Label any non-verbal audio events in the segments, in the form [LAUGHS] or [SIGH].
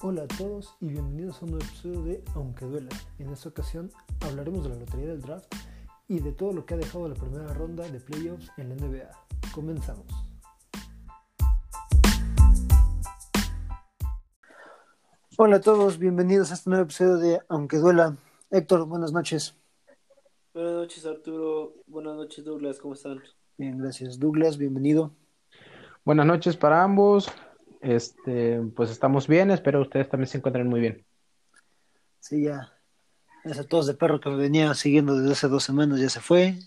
Hola a todos y bienvenidos a un nuevo episodio de Aunque Duela. En esta ocasión hablaremos de la lotería del draft y de todo lo que ha dejado la primera ronda de playoffs en la NBA. Comenzamos. Hola a todos, bienvenidos a este nuevo episodio de Aunque Duela. Héctor, buenas noches. Buenas noches Arturo, buenas noches Douglas, ¿cómo están? Bien, gracias. Douglas, bienvenido. Buenas noches para ambos. Este, pues estamos bien, espero ustedes también se encuentren muy bien. Sí, ya. Ese tos de perro que me venía siguiendo desde hace dos semanas ya se fue.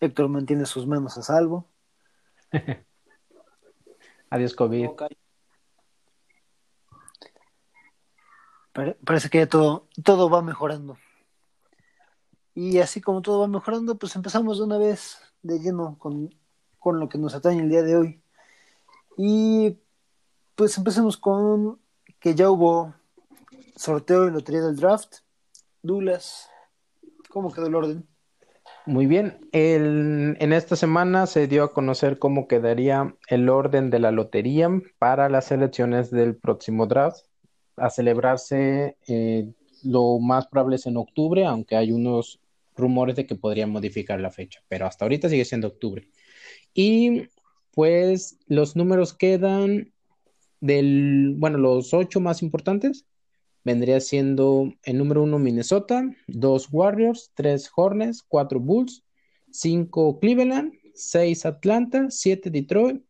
Héctor mantiene sus manos a salvo. [LAUGHS] Adiós, COVID. Parece que ya todo, todo va mejorando. Y así como todo va mejorando, pues empezamos de una vez de lleno con, con lo que nos atañe el día de hoy. Y pues empecemos con que ya hubo sorteo y lotería del draft. Douglas, ¿cómo quedó el orden? Muy bien. En esta semana se dio a conocer cómo quedaría el orden de la lotería para las elecciones del próximo draft, a celebrarse eh, lo más probable es en octubre, aunque hay unos rumores de que podrían modificar la fecha, pero hasta ahorita sigue siendo octubre. Y pues los números quedan del, bueno, los ocho más importantes vendría siendo el número uno Minnesota, dos Warriors, tres Hornets, cuatro Bulls, cinco Cleveland, seis Atlanta, siete Detroit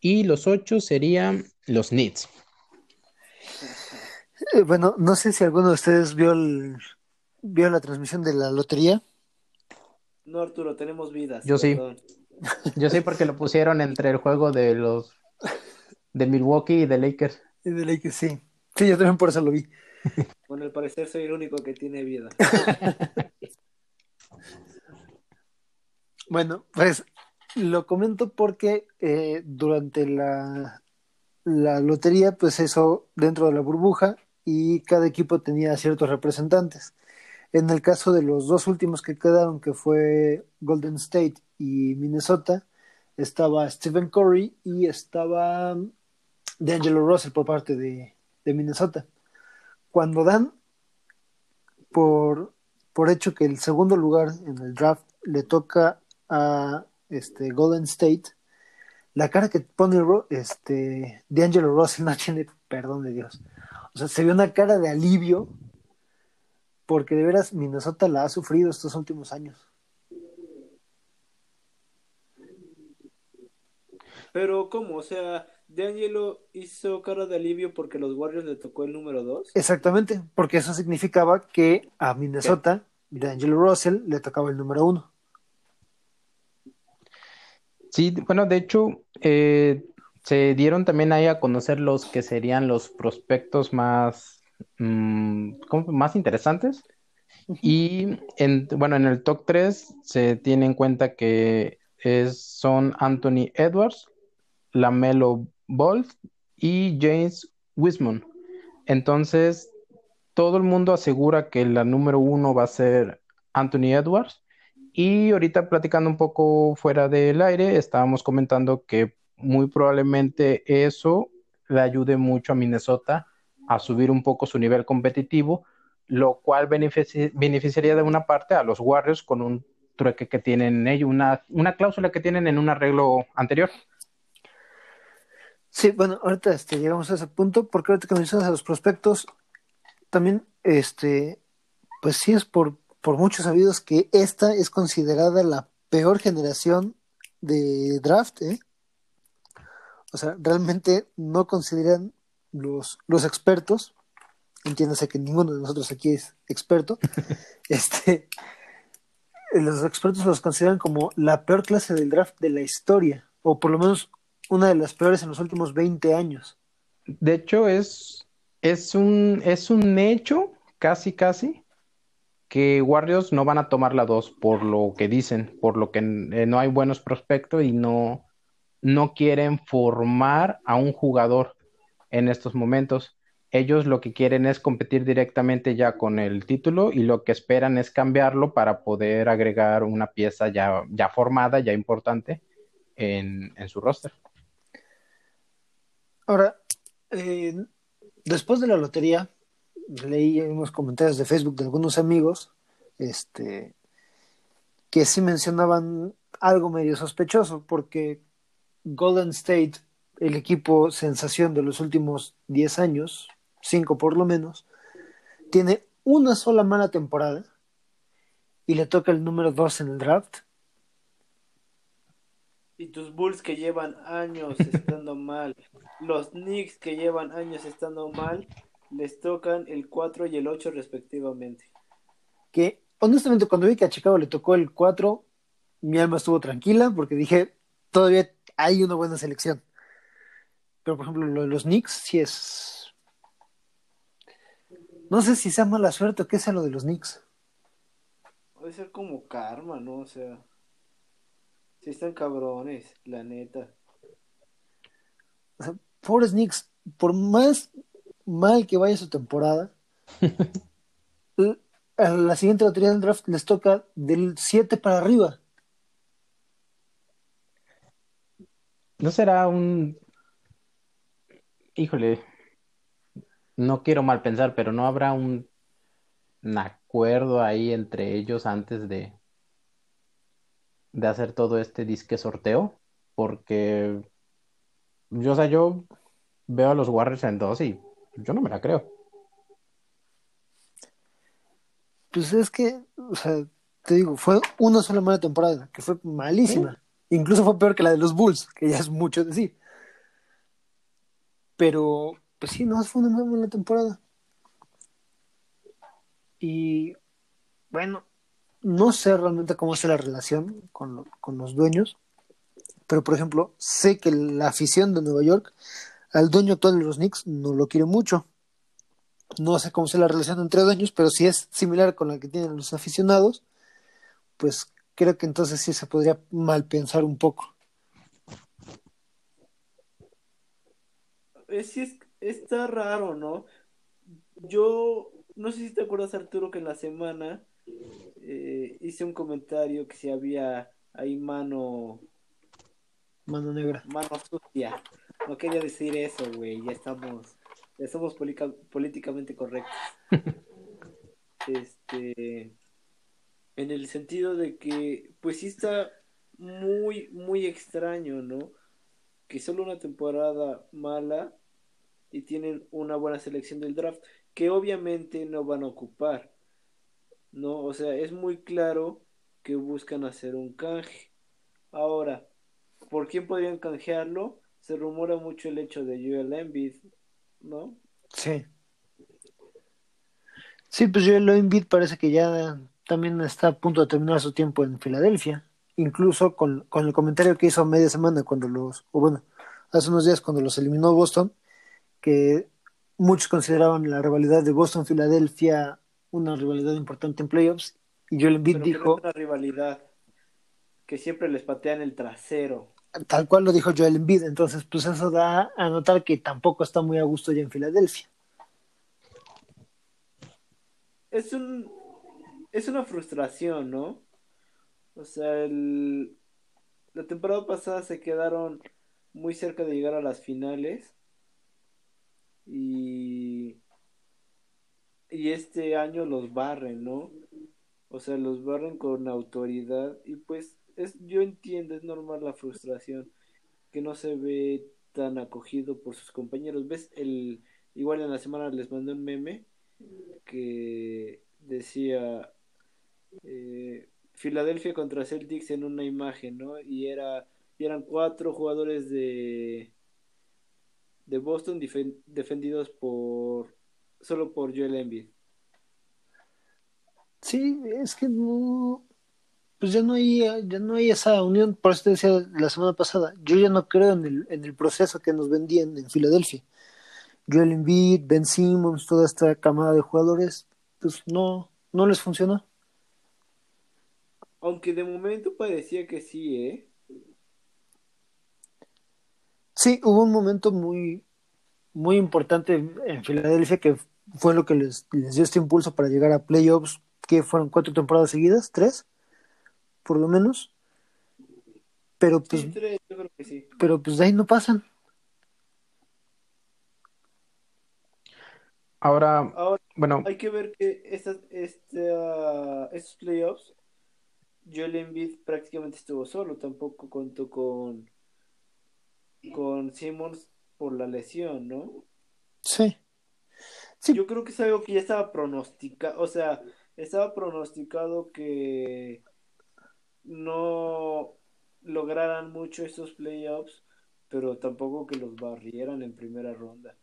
y los ocho serían los Knicks. Eh, bueno, no sé si alguno de ustedes vio, el, vio la transmisión de la lotería. No Arturo, tenemos vidas. Yo sí. Yo sé porque lo pusieron entre el juego de los de Milwaukee y de Lakers. Y de Lakers, sí. Sí, yo también por eso lo vi. [LAUGHS] Bueno, al parecer soy el único que tiene vida. [LAUGHS] Bueno, pues lo comento porque eh, durante la, la lotería, pues eso dentro de la burbuja y cada equipo tenía ciertos representantes. En el caso de los dos últimos que quedaron, que fue Golden State y Minnesota, estaba Stephen Curry y estaba D'Angelo Russell por parte de, de Minnesota. Cuando dan por, por hecho que el segundo lugar en el draft le toca a este Golden State, la cara que pone este D'Angelo Russell [LAUGHS] no tiene perdón de Dios. O sea, se ve una cara de alivio porque de veras Minnesota la ha sufrido estos últimos años. Pero, ¿cómo? O sea, D'Angelo hizo cara de alivio porque los Warriors le tocó el número 2. Exactamente, porque eso significaba que a Minnesota, D'Angelo Russell le tocaba el número uno. Sí, bueno, de hecho, eh, se dieron también ahí a conocer los que serían los prospectos más, mm, más interesantes. Y en, bueno, en el top 3 se tiene en cuenta que es, son Anthony Edwards, Lamelo Ball y James Wiseman. Entonces, todo el mundo asegura que la número uno va a ser Anthony Edwards. Y ahorita platicando un poco fuera del aire, estábamos comentando que muy probablemente eso le ayude mucho a Minnesota a subir un poco su nivel competitivo, lo cual benefici- beneficiaría de una parte a los Warriors con un trueque que tienen ellos, una, una cláusula que tienen en un arreglo anterior. Sí, bueno, ahorita este, llegamos a ese punto, porque ahorita que mencionas a los prospectos, también, este, pues sí es por, por muchos sabidos que esta es considerada la peor generación de draft, ¿eh? O sea, realmente no consideran los, los expertos, entiéndase que ninguno de nosotros aquí es experto, [LAUGHS] este, los expertos los consideran como la peor clase del draft de la historia, o por lo menos una de las peores en los últimos 20 años. De hecho, es, es un, es un hecho, casi, casi, que Warriors no van a tomar la 2 por lo que dicen, por lo que eh, no hay buenos prospectos y no, no quieren formar a un jugador en estos momentos. Ellos lo que quieren es competir directamente ya con el título y lo que esperan es cambiarlo para poder agregar una pieza ya, ya formada, ya importante en, en su roster. Ahora, eh, después de la lotería, leí unos comentarios de Facebook de algunos amigos, este, que sí mencionaban algo medio sospechoso, porque Golden State, el equipo sensación de los últimos 10 años, 5 por lo menos, tiene una sola mala temporada y le toca el número 2 en el draft. Y tus Bulls que llevan años estando [LAUGHS] mal, los Knicks que llevan años estando mal, les tocan el 4 y el 8 respectivamente. Que honestamente cuando vi que a Chicago le tocó el 4, mi alma estuvo tranquila porque dije, todavía hay una buena selección. Pero por ejemplo, lo de los Knicks sí es... No sé si sea mala suerte o qué sea lo de los Knicks. Puede ser como karma, ¿no? O sea, si están cabrones, la neta. Pobres Knicks, por más mal que vaya su temporada, [LAUGHS] a la siguiente lotería del draft les toca del 7 para arriba. ¿No será un... Híjole, no quiero mal pensar, pero no habrá un, un acuerdo ahí entre ellos antes de, de hacer todo este disque sorteo, porque yo, o sea, yo veo a los Warriors en dos y yo no me la creo. Pues es que, o sea, te digo, fue una sola mala temporada, que fue malísima. Incluso fue peor que la de los Bulls, que ya es mucho decir. Pero, pues sí, no, fue una muy buena temporada. Y bueno, no sé realmente cómo es la relación con, con los dueños, pero por ejemplo, sé que la afición de Nueva York al dueño actual de los Knicks no lo quiere mucho. No sé cómo es la relación entre dueños, pero si es similar con la que tienen los aficionados, pues creo que entonces sí se podría mal pensar un poco. Es, es, está raro, ¿no? Yo, no sé si te acuerdas, Arturo, que en la semana eh, hice un comentario que si había ahí mano, Mano negra. mano sucia. No quería decir eso, güey. Ya estamos, ya somos políticamente correctos. [LAUGHS] Este, en el sentido de que, pues sí está muy, muy extraño, ¿no? Que solo una temporada mala y tienen una buena selección del draft, que obviamente no van a ocupar, ¿no? O sea, es muy claro que buscan hacer un canje. Ahora, ¿por quién podrían canjearlo? Se rumora mucho el hecho de Joel Embiid, ¿no? Sí. Sí, pues Joel Embiid parece que ya también está a punto de terminar su tiempo en Filadelfia. Incluso con, con el comentario que hizo media semana cuando los, o bueno, hace unos días cuando los eliminó Boston, que muchos consideraban la rivalidad de Boston-Filadelfia una rivalidad importante en playoffs. Y Joel Embiid Pero dijo, una rivalidad, que siempre les patean el trasero. tal cual lo dijo Joel Embiid. Entonces, pues eso da a notar que tampoco está muy a gusto ya en Filadelfia. Es un, es una frustración, ¿no? O sea, el, la temporada pasada se quedaron muy cerca de llegar a las finales y, y este año los barren, ¿no? O sea, los barren con autoridad y pues es, yo entiendo, es normal la frustración, que no se ve tan acogido por sus compañeros. ¿Ves? El, igual en la semana les mandé un meme que decía eh, Filadelfia contra Celtics en una imagen, ¿no? Y era y eran cuatro jugadores de de Boston defendidos por solo por Joel Embiid. Sí, es que no, pues ya no hay, ya no hay esa unión, por eso te decía la semana pasada, yo ya no creo en el, en el proceso que nos vendían en Filadelfia. Joel Embiid, Ben Simmons, toda esta camada de jugadores, pues no, no les funcionó. Aunque de momento parecía que sí, ¿eh? Sí, hubo un momento muy, muy importante en Filadelfia que fue lo que les, les dio este impulso para llegar a playoffs, que fueron cuatro temporadas seguidas, tres, por lo menos. Pero pues, Sí, tres, yo creo que sí. pero pues de ahí no pasan. Ahora, Ahora, bueno, hay que ver que estas, este, ah, estos playoffs, Joel Embiid prácticamente estuvo solo, tampoco contó con, con Simmons por la lesión, ¿no? Sí. Sí. Yo creo que es algo que ya estaba pronosticado, o sea, estaba pronosticado que no lograran mucho estos playoffs, pero tampoco que los barrieran en primera ronda.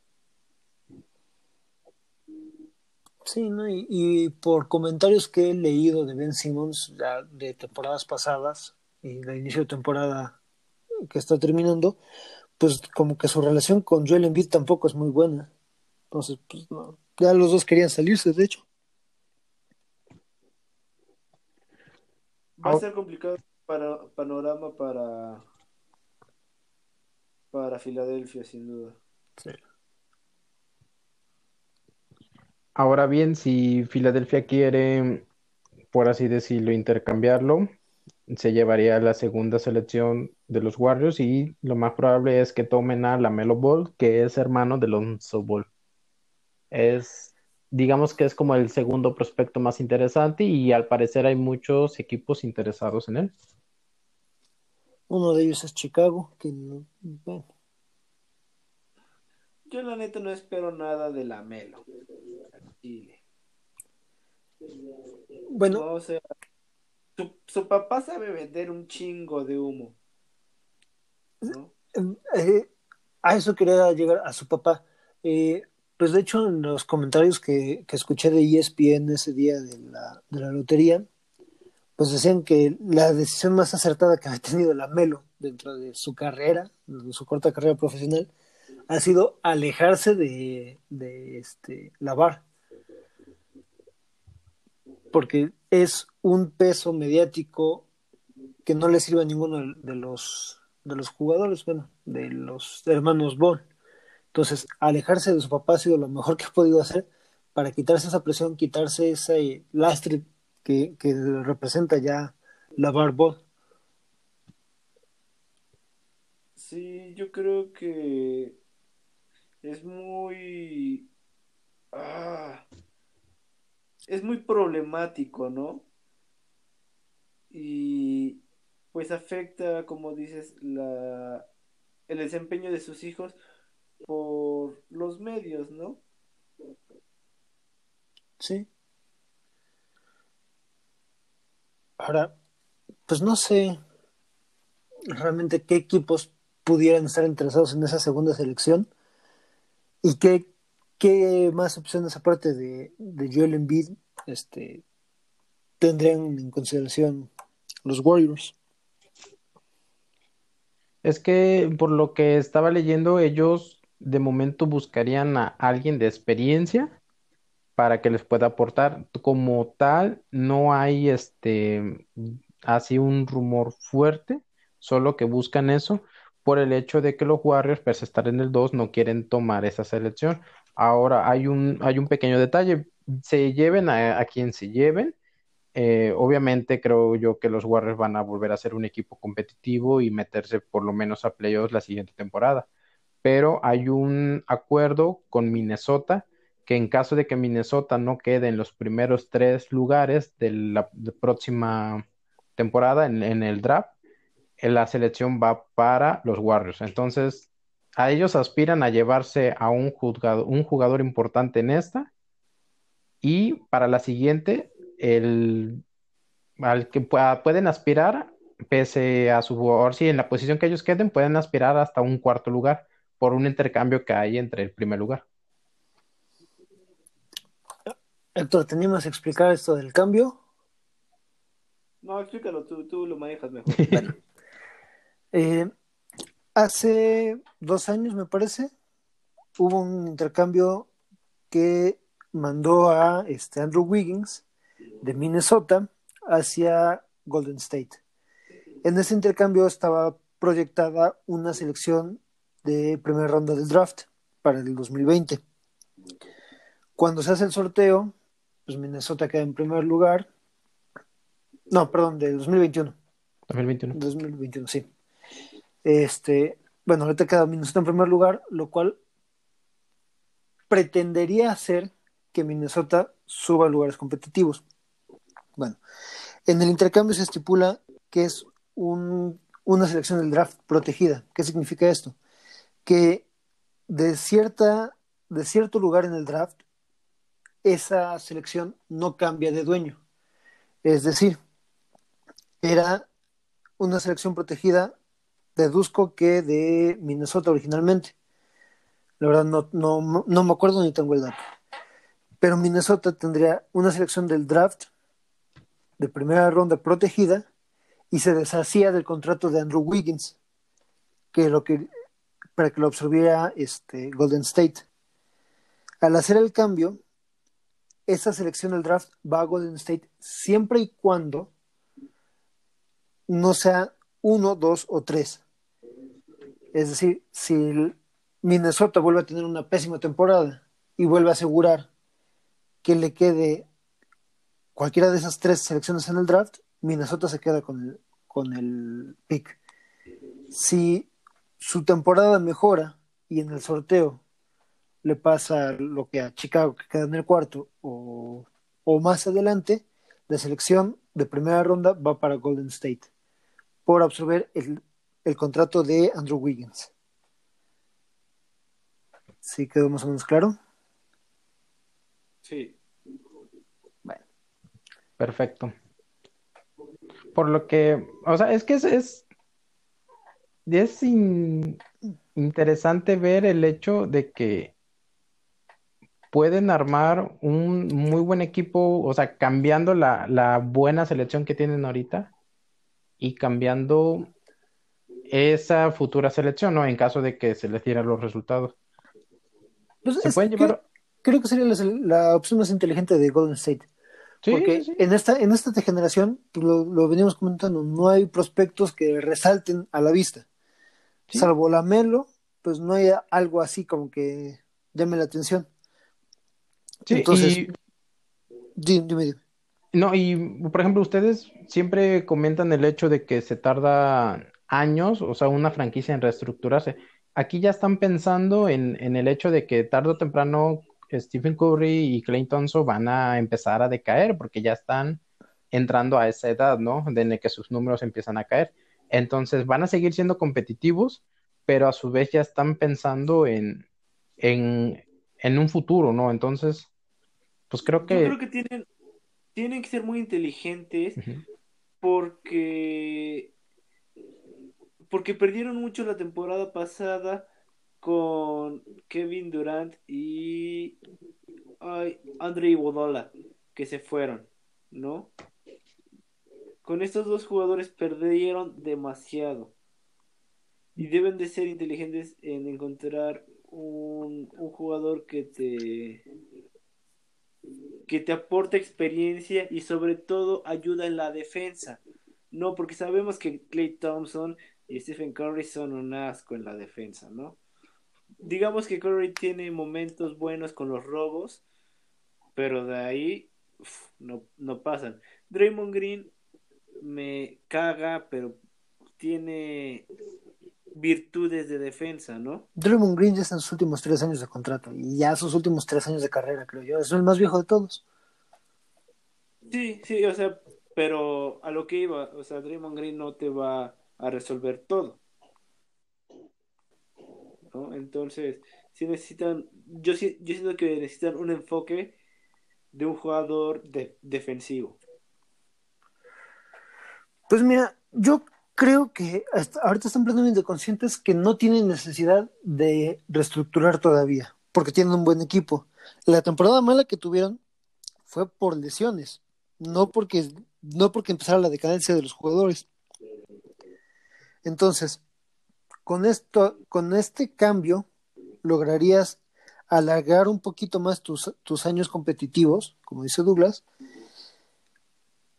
Sí, ¿no? Y, y por comentarios que he leído de Ben Simmons ya de temporadas pasadas y de inicio de temporada que está terminando, pues como que su relación con Joel Embiid tampoco es muy buena. Entonces, pues no, ya los dos querían salirse, de hecho. Va a ser complicado para panorama para para Filadelfia, sin duda. ahora bien, si Filadelfia quiere, por así decirlo, intercambiarlo, se llevaría la segunda selección de los Warriors y lo más probable es que tomen a Lamelo Ball, que es hermano de Lonzo Ball. Es, digamos que es como el segundo prospecto más interesante y al parecer hay muchos equipos interesados en él. Uno de ellos es Chicago, que no- bueno, Yo la neta no espero nada de la Melo. Chile. bueno, No, o sea, su, su papá sabe vender un chingo de humo. ¿No? eh, a eso quería llegar a su papá. Eh, pues de hecho, en los comentarios que, que escuché de ESPN ese día de la, de la lotería, pues decían que la decisión más acertada que había tenido la Melo dentro de su carrera, de su corta carrera profesional, ha sido alejarse de, de este, la VAR. Porque es un peso mediático que no le sirve a ninguno de- los, de los jugadores, bueno, de los hermanos Ball. Entonces, alejarse de su papá ha sido lo mejor que ha podido hacer para quitarse esa presión, quitarse ese lastre que, que representa ya la VAR Ball. Sí, yo creo que es muy... ah, es muy problemático, ¿no? Y pues afecta, como dices, la, el desempeño de sus hijos por los medios, ¿no? Sí. Ahora, pues no sé realmente qué equipos pudieran estar interesados en esa segunda selección y qué, qué más opciones aparte de, de Joel Embiid este, tendrían en consideración los Warriors. Es que por lo que estaba leyendo, ellos de momento buscarían a alguien de experiencia para que les pueda aportar. Como tal, no hay este así un rumor fuerte, solo que buscan eso por el hecho de que los Warriors, pese estar en el 2, no quieren tomar esa selección. Ahora hay un, hay un pequeño detalle, se lleven a, a quien se lleven. eh, obviamente creo yo que los Warriors van a volver a ser un equipo competitivo y meterse por lo menos a playoffs la siguiente temporada. Pero hay un acuerdo con Minnesota que en caso de que Minnesota no quede en los primeros tres lugares de la próxima temporada en, el draft, eh, la selección va para los Warriors. Entonces, a ellos aspiran a llevarse a un jugador, importante en esta y para la siguiente, el, al que pueden aspirar, pese a su jugador, si en la posición que ellos queden, pueden aspirar hasta un cuarto lugar por un intercambio que hay entre el primer lugar. Héctor, teníamos que explicar esto del cambio. No, explícalo tú, tú lo manejas mejor. [LAUGHS] Eh, hace dos años, me parece, hubo un intercambio que mandó a este, Andrew Wiggins de Minnesota hacia Golden State. En ese intercambio estaba proyectada una selección de primera ronda del draft para el 2020. Cuando se hace el sorteo, pues Minnesota queda en primer lugar. No, perdón, del 2021. 2021. 2021, sí. Este, bueno, ahorita queda Minnesota en primer lugar, lo cual pretendería hacer que Minnesota suba a lugares competitivos. Bueno, en el intercambio se estipula que es un, una selección del draft protegida. ¿Qué significa esto? Que de, cierta, de cierto lugar en el draft, esa selección no cambia de dueño. Es decir, era una selección protegida, deduzco que de Minnesota originalmente. La verdad no, no, no me acuerdo ni tengo el dato. Pero Minnesota tendría una selección del draft de primera ronda protegida y se deshacía del contrato de Andrew Wiggins, que lo que para que lo absorbiera este Golden State. Al hacer el cambio, esa selección del draft va a Golden State siempre y cuando no sea uno, dos o tres. Es decir, si Minnesota vuelve a tener una pésima temporada y vuelve a asegurar que le quede cualquiera de esas tres selecciones en el draft, Minnesota se queda con el, con el pick. Si su temporada mejora y en el sorteo le pasa lo que a Chicago, que queda en el cuarto, o, o más adelante, la selección de primera ronda va para Golden State por absorber el, el contrato de Andrew Wiggins. ¿Sí quedó más o menos claro? Sí. Perfecto. Por lo que, o sea, es que es, es, es interesante ver el hecho de que pueden armar un muy buen equipo, o sea, cambiando la, la buena selección que tienen ahorita y cambiando esa futura selección, ¿no? En caso de que se les dieran los resultados. Pues se pueden llevar... creo, que sería la, la, opción más inteligente de Golden State. Porque en esta, en esta generación, pues, lo, lo, veníamos comentando, no hay prospectos que resalten a la vista. Salvo la Melo, pues no hay algo así como que llame la atención. Entonces, dime, dime. No, y por ejemplo, ustedes siempre comentan el hecho de que se tarda años, o sea, una franquicia en reestructurarse. Aquí ya están pensando en, en el hecho de que tarde o temprano Stephen Curry y Clay Thompson van a empezar a decaer porque ya están entrando a esa edad, ¿no? De que sus números empiezan a caer. Entonces van a seguir siendo competitivos, pero a su vez ya están pensando en, en, en un futuro, ¿no? Entonces, pues creo que... Yo creo que tienen, tienen que ser muy inteligentes porque porque perdieron mucho la temporada pasada con Kevin Durant y ay, Andre Iguodala que se fueron, ¿no? Con estos dos jugadores perdieron demasiado y deben de ser inteligentes en encontrar un, un jugador que te que te aporte experiencia y sobre todo ayuda en la defensa. No, porque sabemos que Clay Thompson y Stephen Curry son un asco en la defensa, ¿no? Digamos que Curry tiene momentos buenos con los robos, pero de ahí no, no pasan. Draymond Green me caga, pero tiene virtudes de defensa, ¿no? Draymond Green ya está en sus últimos tres años de contrato y ya sus últimos tres años de carrera, creo yo. Es el más viejo de todos. Sí, sí, o sea, pero a lo que iba, o sea, Draymond Green no te va a resolver todo. Entonces, si necesitan, yo, siento que necesitan un enfoque de un jugador defensivo. Pues mira, yo creo que ahorita están plenamente conscientes que no tienen necesidad de reestructurar todavía, porque tienen un buen equipo. La temporada mala que tuvieron fue por lesiones, no porque, no porque empezara la decadencia de los jugadores. Entonces, con esto, con este cambio, lograrías alargar un poquito más tus, años competitivos, como dice Douglas,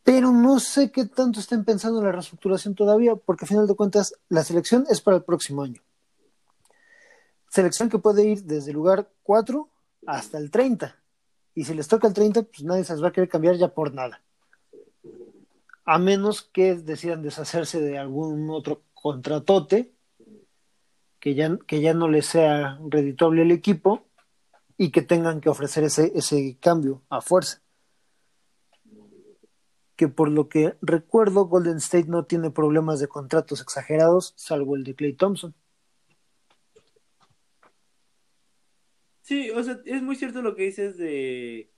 pero no sé qué tanto estén pensando en la reestructuración todavía, porque al final de cuentas la selección es para el próximo año. Selección que puede ir desde el lugar 4 hasta el 30. Y si les toca el 30, pues nadie se les va a querer cambiar ya por nada. A menos que decidan deshacerse de algún otro contratote que ya, que ya no le sea redituable el equipo y que tengan que ofrecer ese, ese cambio a fuerza. Que por lo que recuerdo, Golden State no tiene problemas de contratos exagerados, salvo el de Clay Thompson. Sí, o sea, es muy cierto lo que dices de,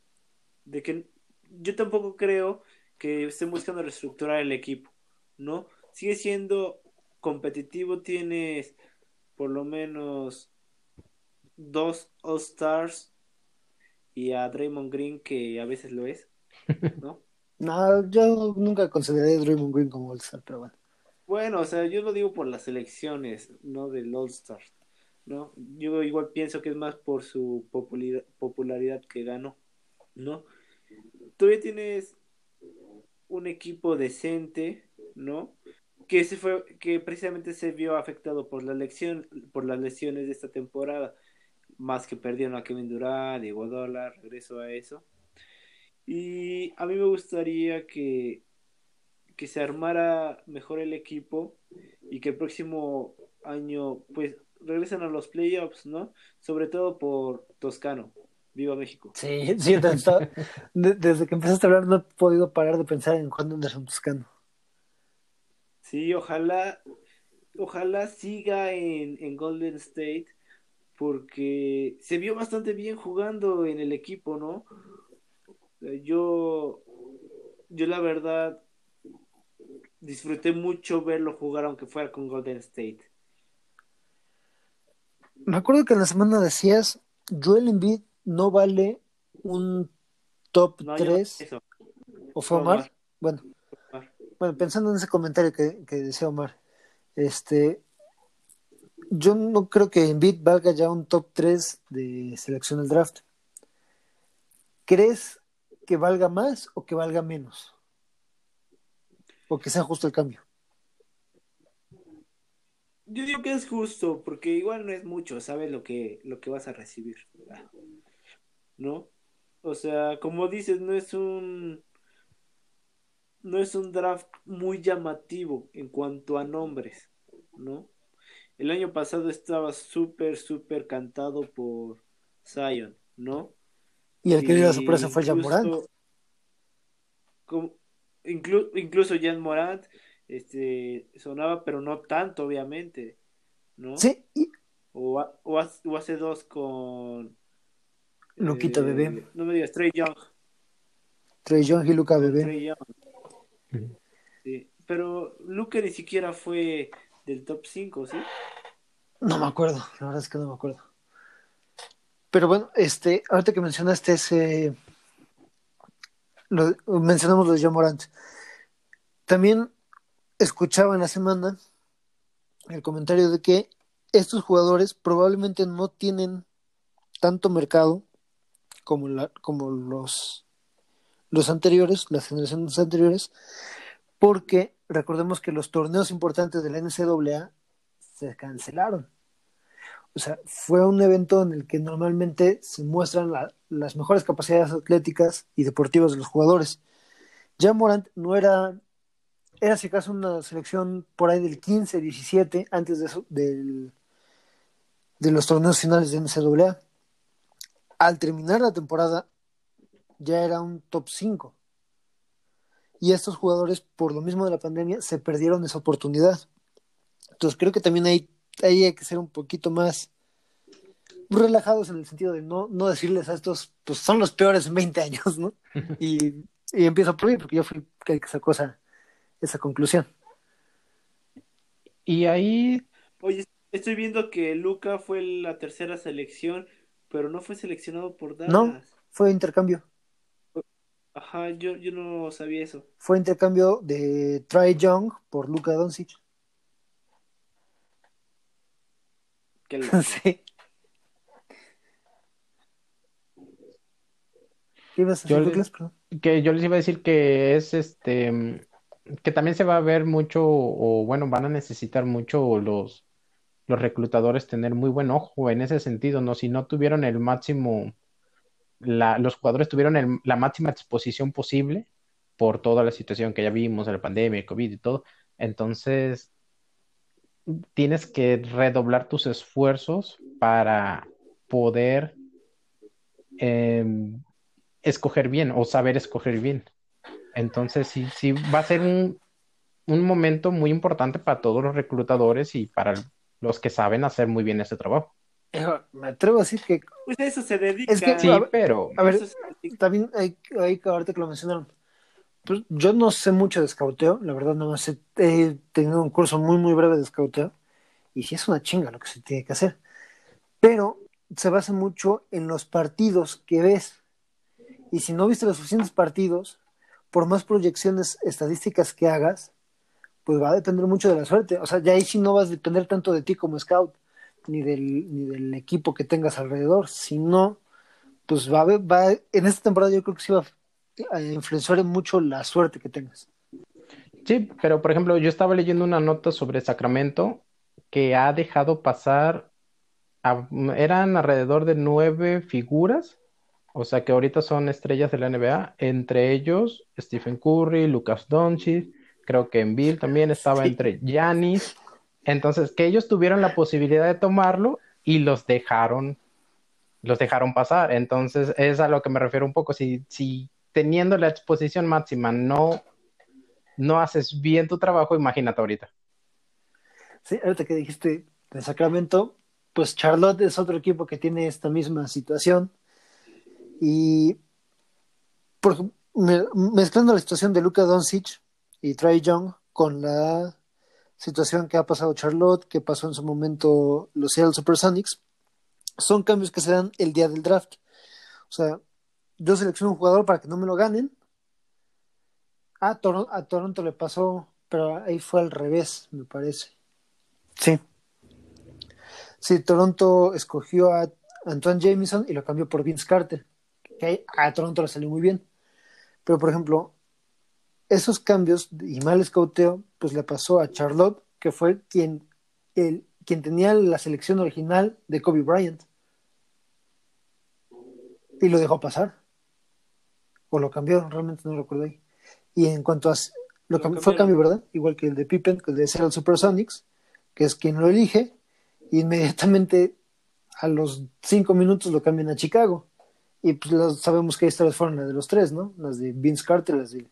de que yo tampoco creo que estén buscando reestructurar el equipo, ¿no? Sigue siendo competitivo, tienes por lo menos dos All-Stars y a Draymond Green, que a veces lo es, ¿no? [LAUGHS] no, yo nunca consideré a Draymond Green como All-Star, pero bueno. Bueno, o sea, yo lo digo por las elecciones, ¿no? Del All-Star, ¿no? Yo igual pienso que es más por su popularidad, que ganó, ¿no? Todavía tienes un equipo decente, ¿no? Que se fue, que precisamente se vio afectado por la elección, por las lesiones de esta temporada más que perdieron a Kevin Durant, Diego Dólar, regreso a eso. Y a mí me gustaría que, que se armara mejor el equipo y que el próximo año pues regresen a los playoffs, ¿no? Sobre todo por Toscano. Viva México. Sí, sí, desde que empezaste a hablar no he podido parar de pensar en Juan Anderson Toscano. Sí, ojalá, ojalá siga en, en Golden State porque se vio bastante bien jugando en el equipo, ¿no? Yo, yo la verdad disfruté mucho verlo jugar aunque fuera con Golden State. Me acuerdo que en la semana decías, Joel Embiid no vale un top 3. ¿O fue Omar? Bueno, bueno, pensando en ese comentario que, que decía Omar, este, yo no creo que Embiid valga ya un top 3 de selección del draft. ¿Crees que valga más o que valga menos? O que sea justo el cambio. Yo digo que es justo, porque igual no es mucho, sabes lo que, lo que vas a recibir. ¿No? O sea, como dices, no es un no es un draft muy llamativo en cuanto a nombres, ¿no? el año pasado estaba súper, súper cantado por Zion, ¿no? Y el que dio la sorpresa fue Jan Morant. incluso Jan Morant este, sonaba, pero no tanto, obviamente, ¿no? Sí. O, o, hace dos con... Luquita eh, Bebé. No me digas, Trey Young. Trey Young y Luca Bebé. Sí. Pero Luca ni siquiera fue del top 5, ¿sí? No me acuerdo, la verdad es que no me acuerdo. Pero bueno, este, ahorita que mencionaste ese, lo, mencionamos los de Morant. También escuchaba en la semana el comentario de que estos jugadores probablemente no tienen tanto mercado como, la, como los, los anteriores, las generaciones anteriores, porque recordemos que los torneos importantes de la NCAA se cancelaron. O sea, fue un evento en el que normalmente se muestran las mejores capacidades atléticas y deportivas de los jugadores. Ya Morant no era, era si acaso una selección por ahí del 15, 17, antes de, eso, del, de los torneos finales de NCAA. Al terminar la temporada, ya era un top 5 y estos jugadores, por lo mismo de la pandemia, se perdieron esa oportunidad. Entonces creo que también hay, hay que ser un poquito más relajados en el sentido de no, no decirles a estos, pues son los peores en 20 años, ¿no? [LAUGHS] Y, y empiezo a prohibir, porque yo fui el que sacó esa, esa conclusión. Y ahí... Oye, estoy viendo que Luca fue la tercera selección, pero no fue seleccionado por Dallas. No, fue intercambio. Ajá, yo, yo no sabía eso. Fue intercambio de Trey Young por Luka Doncic. Qué [LAUGHS] loco. sí. ¿Qué ibas a decir, que yo les iba a decir que es este que también se va a ver mucho o bueno van a necesitar mucho los los reclutadores tener muy buen ojo en ese sentido no si no tuvieron el máximo los jugadores tuvieron la máxima exposición posible por toda la situación que ya vimos, la pandemia, el COVID y todo. Entonces, tienes que redoblar tus esfuerzos para poder em, escoger bien o saber escoger bien. Entonces, sí, sí, va a ser un, un momento muy importante para todos los reclutadores y para los que saben hacer muy bien ese trabajo. Me atrevo a decir que. Pues a eso se dedica. Es que, Sí, a ver, pero a ver, también hay, hay que ahorita que lo mencionaron. Pues yo no sé mucho de escauteo, la verdad no sé. He tenido un curso muy, muy breve de escauteo y sí es una chinga lo que se tiene que hacer. Pero se basa mucho en los partidos que ves. Y si no viste los suficientes partidos, por más proyecciones estadísticas que hagas, pues va a depender mucho de la suerte. O sea, ya ahí sí no vas a depender tanto de ti como scout, ni del, ni del equipo que tengas alrededor, sino, pues va a haber, va, en esta temporada yo creo que sí va a influenciar mucho la suerte que tengas. sí, pero por ejemplo, yo estaba leyendo una nota sobre Sacramento que ha dejado pasar, a- eran alrededor de nueve figuras, o sea que ahorita son estrellas de la NBA, entre ellos Stephen Curry, Lucas Doncic, creo que Embiid también estaba Sí. entre Giannis, entonces que ellos tuvieron la posibilidad de tomarlo y los dejaron, los dejaron pasar, entonces es a lo que me refiero un poco, si, si teniendo la exposición máxima no no haces bien tu trabajo, imagínate ahorita. Sí, ahorita que dijiste de Sacramento, pues Charlotte es otro equipo que tiene esta misma situación. Y por, mezclando la situación de Luka Doncic y Trae Young con la situación que ha pasado Charlotte, que pasó en su momento los Seattle Supersonics, son cambios que se dan el día del draft. O sea, yo selecciono un jugador para que no me lo ganen. A, a Toronto le pasó, pero ahí fue al revés, me parece. Sí. Sí, Toronto escogió a Antoine Jameson y lo cambió por Vince Carter. Que a Toronto le salió muy bien. Pero, por ejemplo, esos cambios y mal escauteo, pues le pasó a Charlotte, que fue quien, el, quien tenía la selección original de Kobe Bryant. Y lo dejó pasar. O lo cambió, realmente no recuerdo ahí. Y en cuanto a... Lo Lo cambió- fue cambio, ¿verdad? Igual que el de Pippen, que el de Seattle Supersonics, que es quien lo elige, y inmediatamente a los cinco minutos lo cambian a Chicago. Y pues sabemos que historias fueron las de los tres, ¿no? Las de Vince Carter, las de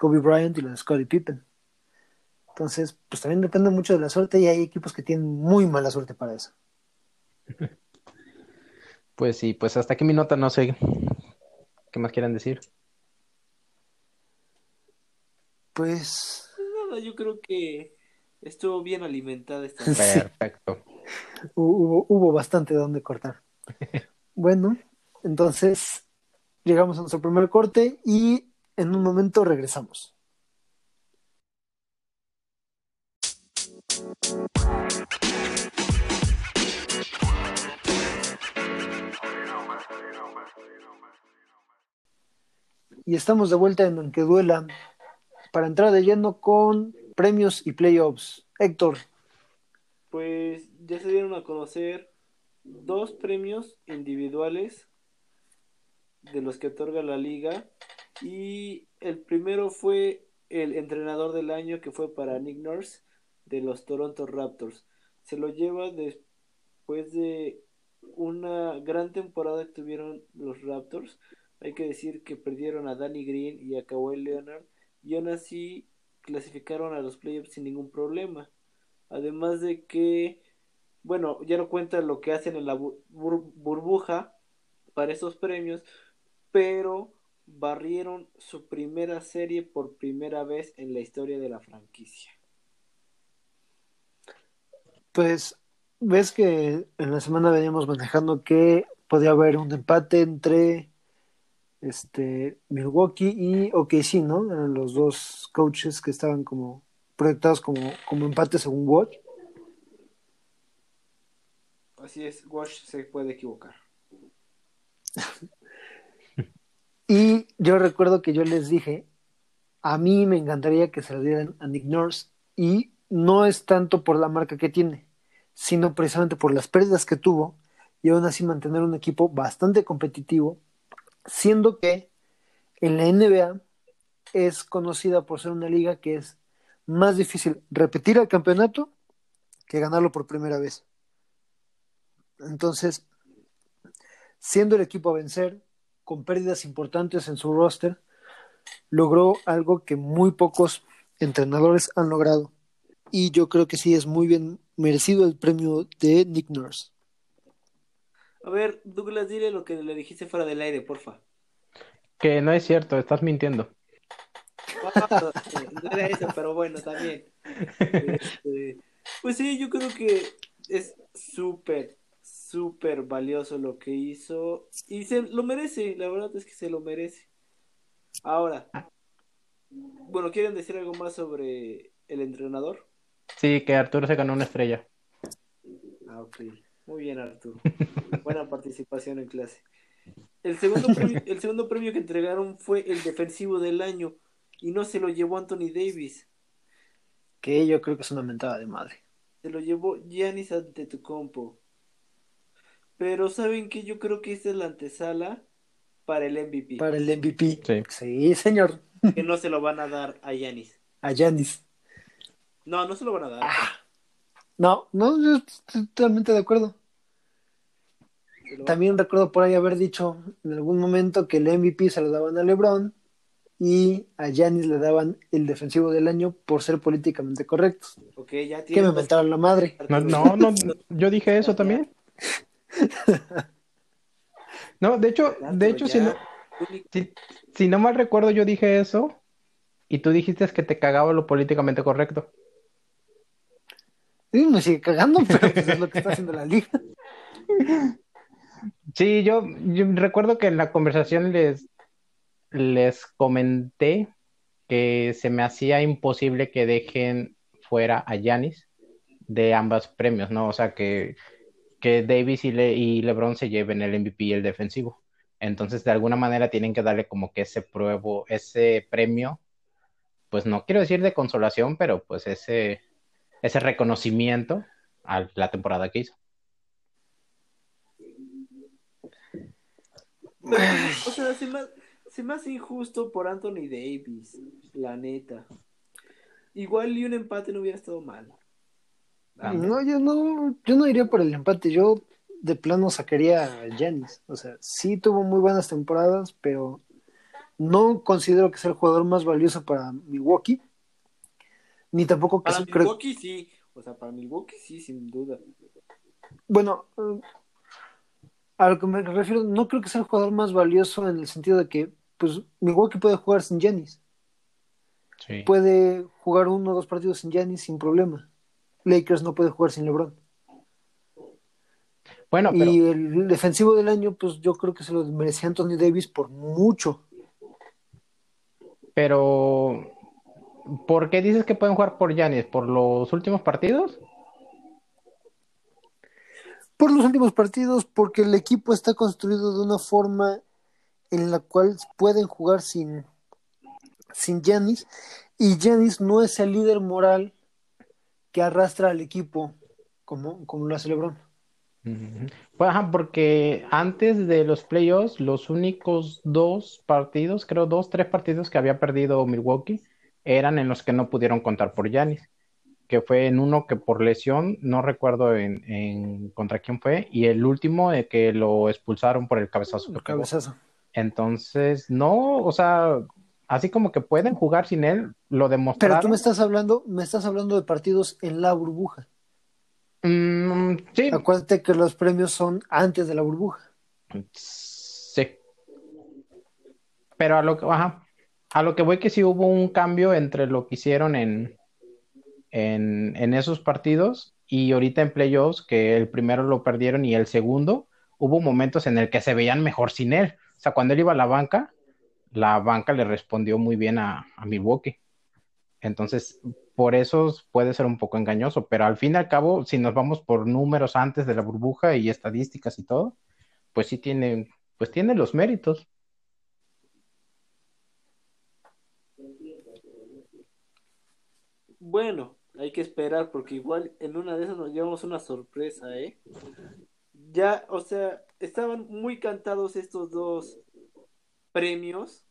Kobe Bryant y las de Scottie Pippen. Entonces, pues también depende mucho de la suerte y hay equipos que tienen muy mala suerte para eso. [LAUGHS] Pues sí, pues hasta aquí mi nota, no sé qué más quieran decir. Pues Nada, yo creo que estuvo bien alimentada esta [LAUGHS] Sí. Perfecto. hubo, hubo bastante de dónde cortar. [LAUGHS] Bueno, entonces llegamos a nuestro primer corte y en un momento regresamos. Y estamos de vuelta en Aunque Duela para entrar de lleno con premios y playoffs. Héctor, Pues ya se dieron a conocer dos premios individuales de los que otorga la liga y el primero fue el entrenador del año que fue para Nick Nurse de los Toronto Raptors. Se lo lleva después de una gran temporada que tuvieron los Raptors. Hay que decir que perdieron a Danny Green y a Kawhi Leonard y aún así clasificaron a los playoffs sin ningún problema. Además de que, bueno, ya no cuenta lo que hacen en la bu- bur- burbuja para esos premios, pero barrieron su primera serie por primera vez en la historia de la franquicia. pues ves que en la semana veníamos manejando que podía haber un empate entre este Milwaukee y OKC, ¿no? Eran los dos coaches que estaban como proyectados como, como empate según Watch. Así es, Wash se puede equivocar. [LAUGHS] Y yo recuerdo que yo les dije, a mí me encantaría que se lo dieran a Nick Nurse y no es tanto por la marca que tiene, sino precisamente por las pérdidas que tuvo y aún así mantener un equipo bastante competitivo, siendo que en la NBA es conocida por ser una liga que es más difícil repetir el campeonato que ganarlo por primera vez. Entonces, siendo el equipo a vencer, con pérdidas importantes en su roster, logró algo que muy pocos entrenadores han logrado. Y yo creo que sí es muy bien merecido el premio de Nick Nurse. A ver, Douglas, dile lo que le dijiste fuera del aire, porfa. Que no es cierto, estás mintiendo. No era eso, pero bueno, también. [LAUGHS] Este, pues sí, yo creo que es súper, súper valioso lo que hizo y se lo merece, la verdad es que se lo merece. Ahora, bueno, ¿quieren decir algo más sobre el entrenador? Sí, que Arturo se ganó una estrella. Ah, ok. Muy bien, Arturo. [LAUGHS] Buena participación en clase. El segundo, premio, el segundo premio que entregaron fue el defensivo del año y no se lo llevó Anthony Davis. Que yo creo que es una mentada de madre. Se lo llevó Giannis Antetokounmpo. Pero ¿saben que Yo creo que esta es la antesala para el MVP. Para el MVP. Sí, sí señor. Que no se lo van a dar a Giannis. A Giannis. No, no se lo van a dar. Ah. No, no, yo estoy totalmente de acuerdo. También recuerdo por ahí haber dicho en algún momento que el MVP se lo daban a LeBron y a Giannis le daban el defensivo del año por ser políticamente correctos. Okay, ya que me metaron la madre. No, no, no, yo dije eso también. No, de hecho, de hecho, si no, si, no mal recuerdo, yo dije eso y tú dijiste que te cagaba lo políticamente correcto. Sí, me sigue cagando, [LAUGHS] pero pues es lo que está haciendo la liga. Sí, yo, yo recuerdo que en la conversación les, les comenté que se me hacía imposible que dejen fuera a Yanis de ambos premios, ¿no? O sea, que que Davis y, LeBron se lleven el MVP y el defensivo. Entonces, de alguna manera tienen que darle como que ese pruebo, ese premio, pues no quiero decir de consolación, pero pues ese, ese reconocimiento a la temporada que hizo. o sea, se me, se me, injusto por Anthony Davis, la neta. Igual y un empate no hubiera estado mal. No, yo no, yo no iría por el empate, yo de plano sacaría a Janis. O sea, sí tuvo muy buenas temporadas, pero no considero que sea el jugador más valioso para Milwaukee. Ni tampoco que para Milwaukee sí, o sea, para Milwaukee sí, sin duda. Bueno, a lo que me refiero, no creo que sea el jugador más valioso en el sentido de que, pues, Milwaukee puede jugar sin Janis. Sí. Puede jugar uno o dos partidos sin Janis sin problema. Lakers no puede jugar sin LeBron. Bueno, Y el defensivo del año, pues yo creo que se lo merecía Anthony Davis por mucho. Pero, ¿por qué dices que pueden jugar por Giannis? ¿Por los últimos partidos? Por los últimos partidos, porque el equipo está construido de una forma en la cual pueden jugar sin, sin Giannis. Y Giannis no es el líder moral que arrastra al equipo como, como lo hace LeBron. Pues, porque antes de los playoffs, los únicos dos partidos, creo dos, tres partidos que había perdido Milwaukee, eran en los que no pudieron contar por Yanis, que fue en uno que por lesión, no recuerdo en, contra quién fue, y el último de que lo expulsaron por el cabezazo. El cabezazo. Entonces, no, o sea, así como que pueden jugar sin él, lo demostraron. Pero tú me estás hablando, me estás hablando de partidos en la burbuja. Mm, sí. Acuérdate que los premios son antes de la burbuja. Sí. Pero a lo que, ajá, a lo que voy que sí hubo un cambio entre lo que hicieron en, en, en esos partidos y ahorita en playoffs, que el primero lo perdieron y el segundo, hubo momentos en el que se veían mejor sin él. O sea, cuando él iba a la banca, la banca le respondió muy bien a, Milwaukee. Entonces, por eso puede ser un poco engañoso, pero al fin y al cabo, si nos vamos por números antes de la burbuja y estadísticas y todo, pues sí tiene, pues tiene los méritos. Bueno, hay que esperar porque igual en una de esas nos llevamos una sorpresa, ¿eh? Ya, o sea, estaban muy cantados estos dos premios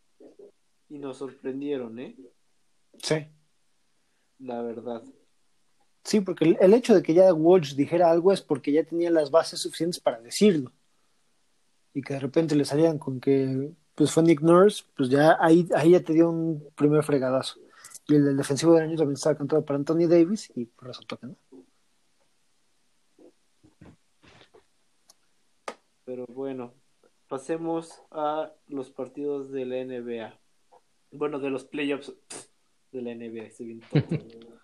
y nos sorprendieron, ¿eh? Sí. La verdad. Sí, porque el, hecho de que ya Walsh dijera algo es porque ya tenía las bases suficientes para decirlo. y que de repente le salían con que pues fue Nick Nurse, pues ya ahí, ahí ya te dio un primer fregadazo. Y el del defensivo del año también estaba cantado para Anthony Davis y por resultó que no. Pero bueno, pasemos a los partidos de la NBA. Bueno, de los playoffs de la NBA. Estoy bien [LAUGHS]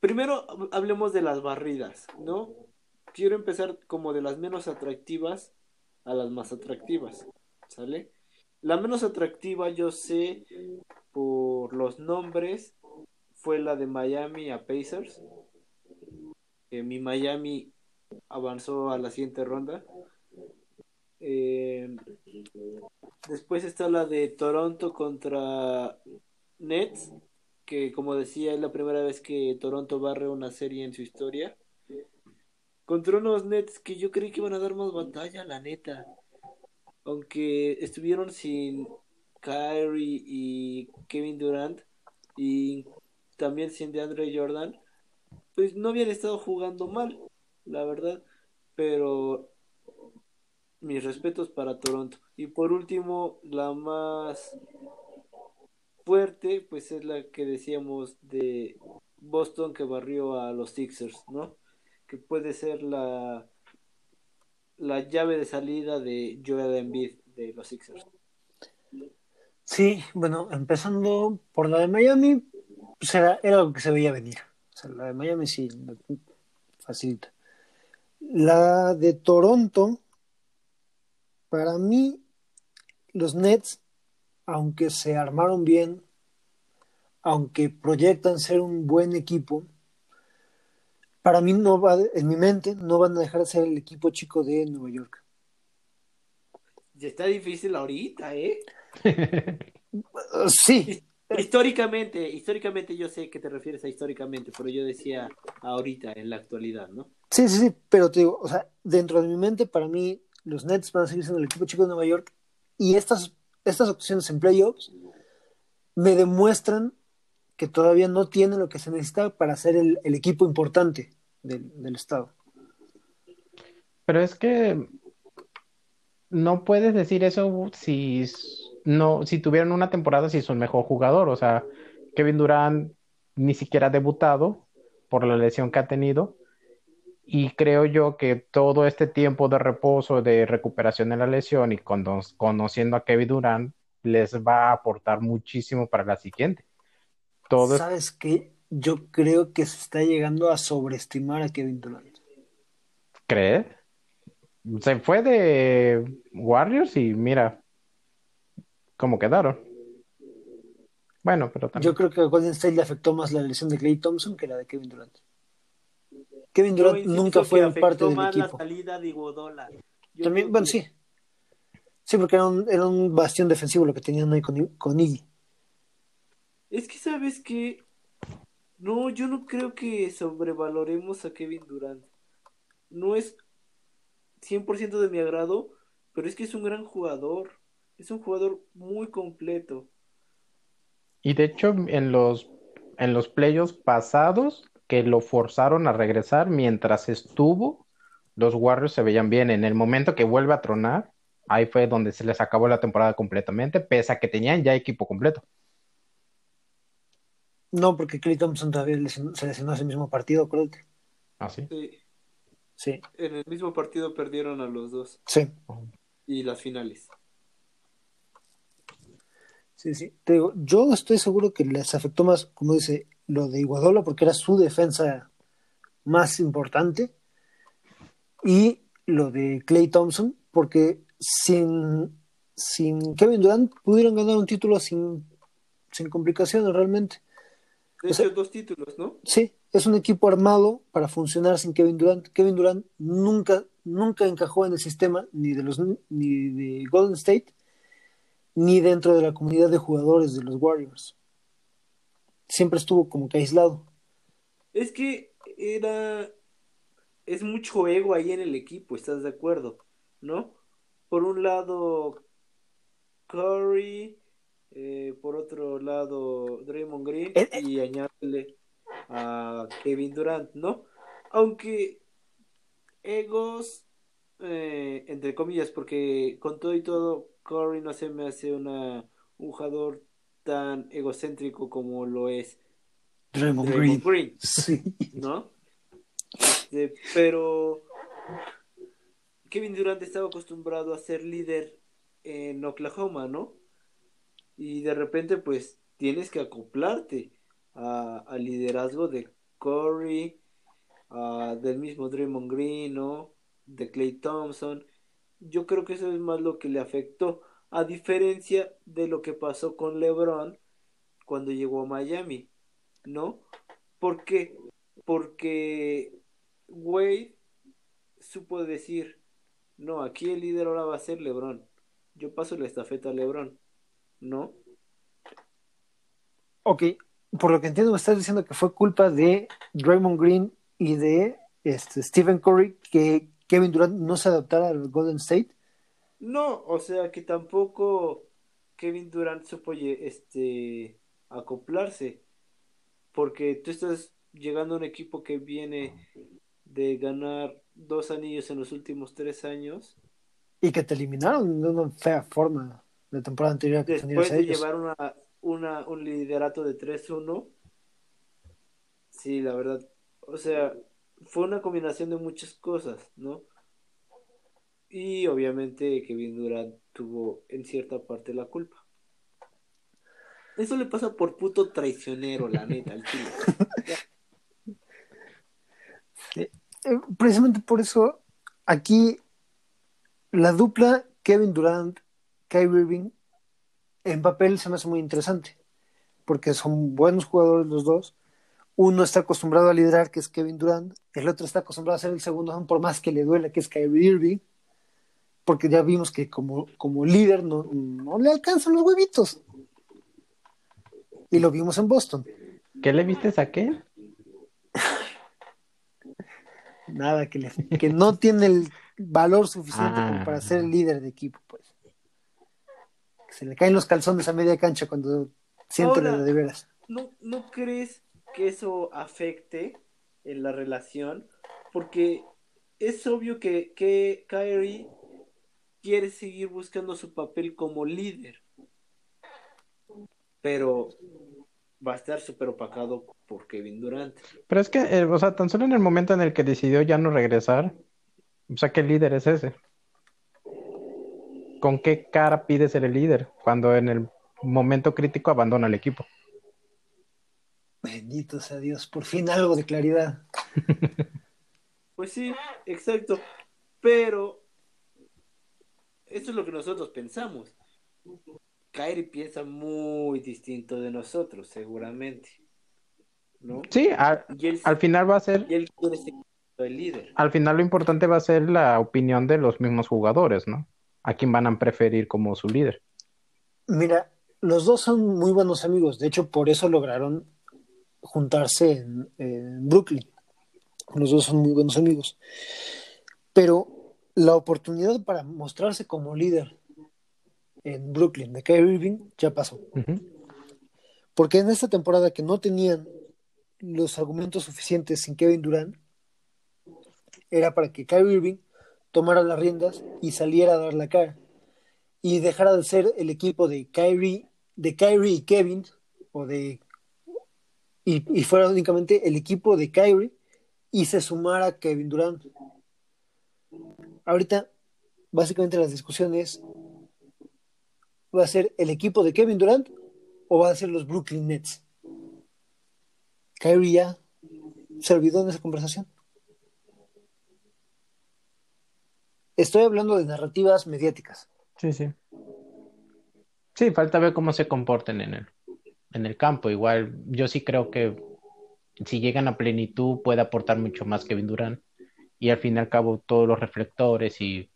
Primero hablemos de las barridas, ¿no? Quiero empezar como de las menos atractivas a las más atractivas, ¿sale? La menos atractiva yo sé por los nombres fue la de Miami a Pacers. Mi Miami avanzó a la siguiente ronda. Eh, después está la de Toronto contra Nets, que como decía es la primera vez que Toronto barre una serie en su historia. Contra unos Nets que yo creí que iban a dar más batalla, la neta. Aunque estuvieron sin Kyrie y Kevin Durant y también sin DeAndre Jordan, pues no habían estado jugando mal, la verdad. Pero mis respetos para Toronto. Y por último, la más fuerte, pues es la que decíamos de Boston que barrió a los Sixers, ¿no? Que puede ser la, la llave de salida de Joel Embiid de los Sixers. Sí, bueno, empezando por la de Miami, pues era, era algo que se veía venir. O sea, la de Miami sí, facilita. La de Toronto, para mí, los Nets, aunque se armaron bien, aunque proyectan ser un buen equipo, para mí no va, en mi mente, no van a dejar de ser el equipo chico de Nueva York. Ya está difícil ahorita, ¿eh? [LAUGHS] sí. Históricamente, históricamente yo sé que te refieres a históricamente, pero yo decía ahorita, en la actualidad, ¿no? Sí, sí, sí, pero te digo, o sea, dentro de mi mente, para mí, los Nets van a seguir siendo el equipo chico de Nueva York y estas, estas opciones en playoffs me demuestran que todavía no tienen lo que se necesita para ser el, equipo importante del, estado. Pero es que no puedes decir eso si no si tuvieron una temporada si son mejor jugador, o sea, Kevin Durant ni siquiera ha debutado por la lesión que ha tenido y creo yo que todo este tiempo de reposo, de recuperación de la lesión y conociendo a Kevin Durant, les va a aportar muchísimo para la siguiente. Todo ¿Sabes qué? Yo creo que se está llegando a sobreestimar a Kevin Durant. ¿Crees? Se fue de Warriors y mira cómo quedaron. Bueno, pero también. Yo creo que a Golden State le afectó más la lesión de Clay Thompson que la de Kevin Durant. Kevin Durant nunca fue parte del equipo. También, bueno, sí. Sí, porque era un, era un bastión defensivo lo que tenían ahí con, con Iggy. Es que sabes que no, yo no creo que sobrevaloremos a Kevin Durant. No es 100% de mi agrado, pero es que es un gran jugador. Es un jugador muy completo. Y de hecho, en los, en los playoffs pasados, que lo forzaron a regresar mientras estuvo, los Warriors se veían bien. En el momento que vuelve a tronar, ahí fue donde se les acabó la temporada completamente, pese a que tenían ya equipo completo. No, porque Clay Thompson todavía se lesionó ese mismo partido, acuérdate. ¿Ah, sí? sí? En el mismo partido perdieron a los dos. Sí. Y las finales. Sí, sí. Te digo, yo estoy seguro que les afectó más, como dice, lo de Iguadola porque era su defensa más importante y lo de Clay Thompson porque sin, sin Kevin Durant pudieron ganar un título sin, sin complicaciones realmente. De dos títulos, ¿no? Sí, es un equipo armado para funcionar sin Kevin Durant. Kevin Durant nunca, nunca encajó en el sistema ni de los ni de Golden State ni dentro de la comunidad de jugadores de los Warriors siempre estuvo como que aislado. Es que era. Es mucho ego ahí en el equipo, ¿estás de acuerdo? ¿No? Por un lado, Curry, eh, por otro lado, Draymond Green, eh, eh. y añadirle a Kevin Durant, ¿no? Aunque egos eh, entre comillas, porque con todo y todo, Curry no se me hace una, un jugador tan egocéntrico como lo es Draymond, Draymond Green. Green, Sí. ¿no? Este, pero Kevin Durant estaba acostumbrado a ser líder en Oklahoma, ¿no? Y de repente, pues, tienes que acoplarte al liderazgo de Curry, a- del mismo Draymond Green, ¿no? De Clay Thompson. Yo creo que eso es más lo que le afectó, a diferencia de lo que pasó con LeBron cuando llegó a Miami, ¿no? ¿Por qué? Porque Wade supo decir, no, aquí el líder ahora va a ser LeBron. Yo paso la estafeta a LeBron, ¿no? Ok, por lo que entiendo me estás diciendo que fue culpa de Draymond Green y de este, Stephen Curry que Kevin Durant no se adaptara al Golden State. No, o sea que tampoco Kevin Durant supo este acoplarse, porque tú estás llegando a un equipo que viene de ganar dos anillos en los últimos tres años, Y que te eliminaron de una fea forma la temporada anterior que después de ellos. llevar una, una, un liderato de 3-1. Sí, la verdad, o sea, fue una combinación de muchas cosas, ¿no? Y obviamente Kevin Durant tuvo en cierta parte la culpa. Eso le pasa por puto traicionero, la neta, al chile. Eh, precisamente por eso, aquí la dupla Kevin Durant, Kyrie Irving, en papel se me hace muy interesante, porque son buenos jugadores los dos. Uno está acostumbrado a liderar, que es Kevin Durant, el otro está acostumbrado a ser el segundo, por más que le duela, que es Kyrie Irving, porque ya vimos que como, como líder no, no le alcanzan los huevitos. Y lo vimos en Boston. ¿Qué le viste a qué? [LAUGHS] Nada, que, le- que no tiene el valor suficiente Ah. como para ser el líder de equipo, pues. Que se le caen los calzones a media cancha cuando siente Ahora- la de veras. ¿No, ¿No crees que eso afecte en la relación? Porque es obvio que, que Kyrie quiere seguir buscando su papel como líder. Pero va a estar súper opacado por Kevin Durant. Pero es que, eh, o sea, tan solo en el momento en el que decidió ya no regresar, o sea, ¿qué líder es ese? ¿Con qué cara pide ser el líder cuando en el momento crítico abandona el equipo? Bendito sea Dios, por fin algo de claridad. [LAUGHS] Pues sí, exacto. Pero eso es lo que nosotros pensamos. Kyrie piensa muy distinto de nosotros, seguramente. ¿No? Sí, al, Y él, al final va a ser, y él quiere ser el líder. al final lo importante va a ser la opinión de los mismos jugadores, ¿no? A quién van a preferir como su líder. Mira, los dos son muy buenos amigos. De hecho, por eso lograron juntarse en, en Brooklyn. Los dos son muy buenos amigos. Pero la oportunidad para mostrarse como líder en Brooklyn de Kyrie Irving ya pasó. Porque en esta temporada que no tenían los argumentos suficientes sin Kevin Durant, era para que Kyrie Irving tomara las riendas y saliera a dar la cara. Y dejara de ser el equipo de Kyrie, de Kyrie y Kevin, o de y, y fuera únicamente el equipo de Kyrie y se sumara Kevin Durant. Ahorita, básicamente las discusiones va a ser el equipo de Kevin Durant o va a ser los Brooklyn Nets. Kyrie ya se olvidó en esa conversación. Estoy hablando de narrativas mediáticas. Sí, sí. Sí, falta ver cómo se comporten en el, en el campo. Igual, yo sí creo que si llegan a plenitud puede aportar mucho más Kevin Durant. Y al fin y al cabo todos los reflectores y,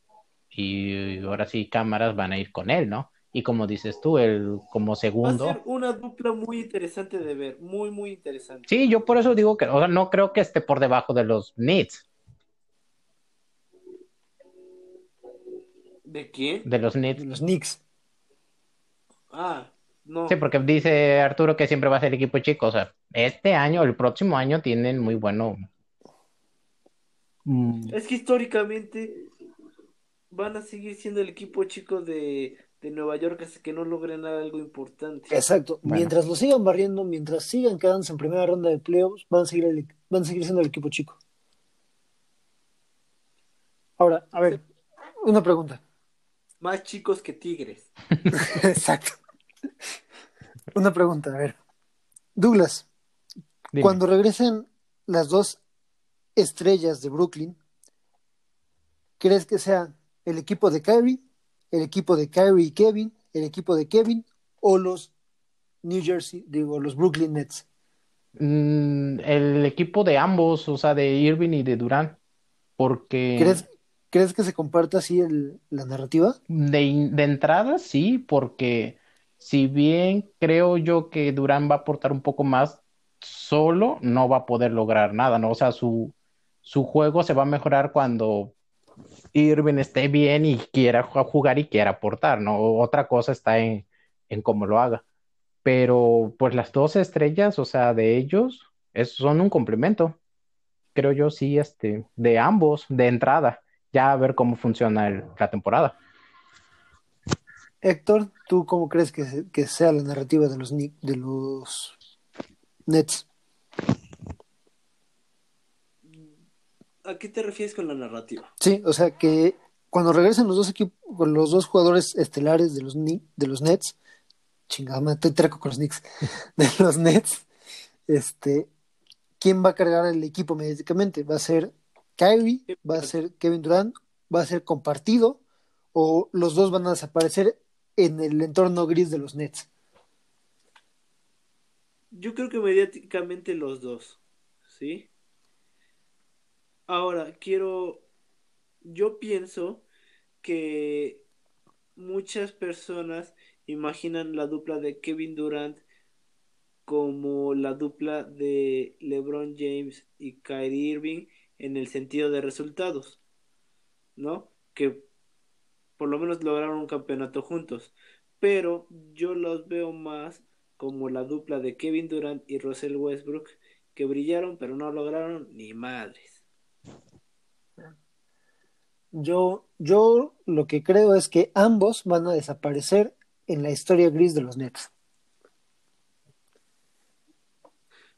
y ahora sí cámaras van a ir con él, ¿no? Y como dices tú, él como Va a segundo. ser una dupla muy interesante de ver, muy, muy interesante. Sí, yo por eso digo que, o sea, no creo que esté por debajo de los Nets, ¿De quién? de los de Nets. los Knicks. Ah, no. Sí, porque dice Arturo que siempre va a ser equipo chico. O sea, este año, el próximo año tienen muy bueno. Mm, Es que históricamente van a seguir siendo el equipo chico de, de Nueva York hasta que no logren algo importante. Exacto. Bueno. Mientras lo sigan barriendo, mientras sigan quedándose en primera ronda de playoffs, van a seguir, el- van a seguir siendo el equipo chico. Ahora, a ver, una pregunta. Más chicos que Tigres. [LAUGHS] Exacto. Una pregunta, a ver. Douglas, Dime. cuando regresen las dos estrellas de Brooklyn, ¿crees que sea el equipo de Kyrie, el equipo de Kyrie y Kevin, el equipo de Kevin o los New Jersey, digo, los Brooklyn Nets? Mm, el equipo de ambos, o sea, de Irving y de Durán, porque ¿Crees, ¿crees que se comparta así el- la narrativa? de, de entrada sí, porque si bien creo yo que Durán va a aportar un poco más, solo no va a poder lograr nada, ¿no? O sea, su, su juego se va a mejorar cuando Irving esté bien y quiera ju- jugar y quiera aportar, ¿no? Otra cosa está en, en cómo lo haga. Pero pues las dos estrellas, o sea, de ellos, es, son un complemento. Creo yo sí, este, de ambos, de entrada, ya a ver cómo funciona la temporada. Héctor, ¿tú cómo crees que, se- que sea la narrativa de los, de los Nets? ¿A qué te refieres con la narrativa? Sí, o sea que cuando regresen los dos equipos, los dos jugadores estelares de los de los Nets, chingada, estoy treco con los Knicks, [LAUGHS] de los Nets, este, ¿quién va a cargar el equipo mediáticamente? ¿Va a ser Kyrie? ¿Va a ser Kevin Durant? ¿Va a ser compartido? ¿O los dos van a desaparecer en el entorno gris de los Nets? Yo creo que mediáticamente los dos, ¿sí? Ahora, quiero, yo pienso que muchas personas imaginan la dupla de Kevin Durant como la dupla de LeBron James y Kyrie Irving en el sentido de resultados, ¿no? Que por lo menos lograron un campeonato juntos, pero yo los veo más como la dupla de Kevin Durant y Russell Westbrook que brillaron pero no lograron ni madres. Yo, yo lo que creo es que ambos van a desaparecer en la historia gris de los Nets.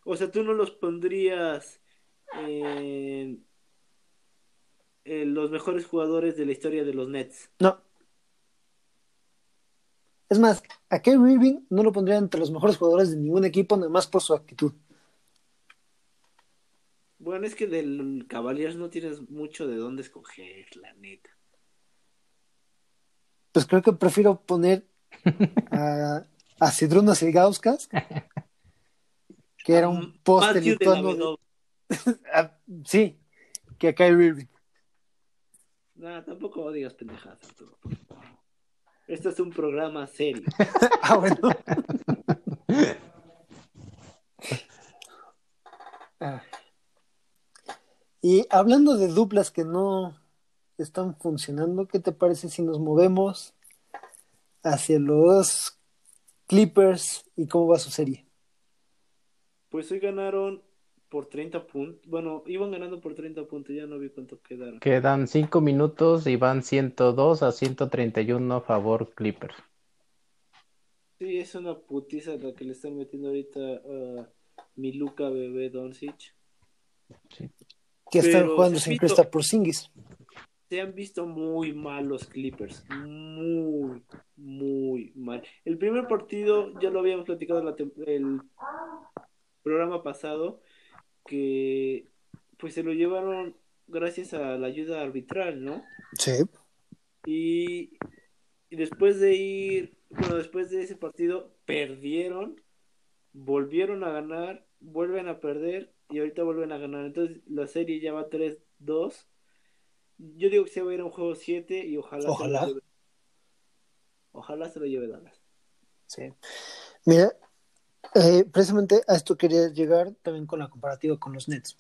O sea, tú no los pondrías en, en los mejores jugadores de la historia de los Nets. No. Es más, a Kyrie Irving no lo pondría entre los mejores jugadores de ningún equipo, nada más por su actitud. Bueno, es que del Cavaliers no tienes mucho de dónde escoger, la neta. Pues creo que prefiero poner [LAUGHS] a, a Sidrunas Ilgauskas, que era un poste lituano. [LAUGHS] Ah, sí, que a Kyrie Irving. Nah, tampoco digas pendejadas, Arturo. Esto es un programa serio. [LAUGHS] Ah, bueno. Ah. Y hablando de duplas que no están funcionando, ¿qué te parece si nos movemos hacia los Clippers y cómo va su serie? Pues hoy ganaron por 30 puntos. Bueno, iban ganando por 30 puntos, ya no vi cuánto quedaron. Quedan 5 minutos y van 102 a 131 a favor Clippers. Sí, es una putiza la que le están metiendo ahorita a mi Luca Bebé Doncic. Sí. Que están jugando sin repito, Kristaps Porzingis. Se han visto muy mal los Clippers. Muy, muy mal. El primer partido, ya lo habíamos platicado en la el programa pasado, que pues se lo llevaron gracias a la ayuda arbitral, ¿no? Sí. Y, y después de ir, bueno, después de ese partido, perdieron, volvieron a ganar, vuelven a perder y ahorita vuelven a ganar. Entonces la serie ya va 3-2. Yo digo que se va a ir a un juego 7 y ojalá, Ojalá. se lo lleve. Ojalá se lo lleve Dallas. Sí. Mira, eh, precisamente a esto quería llegar también con la comparativa con los Nets.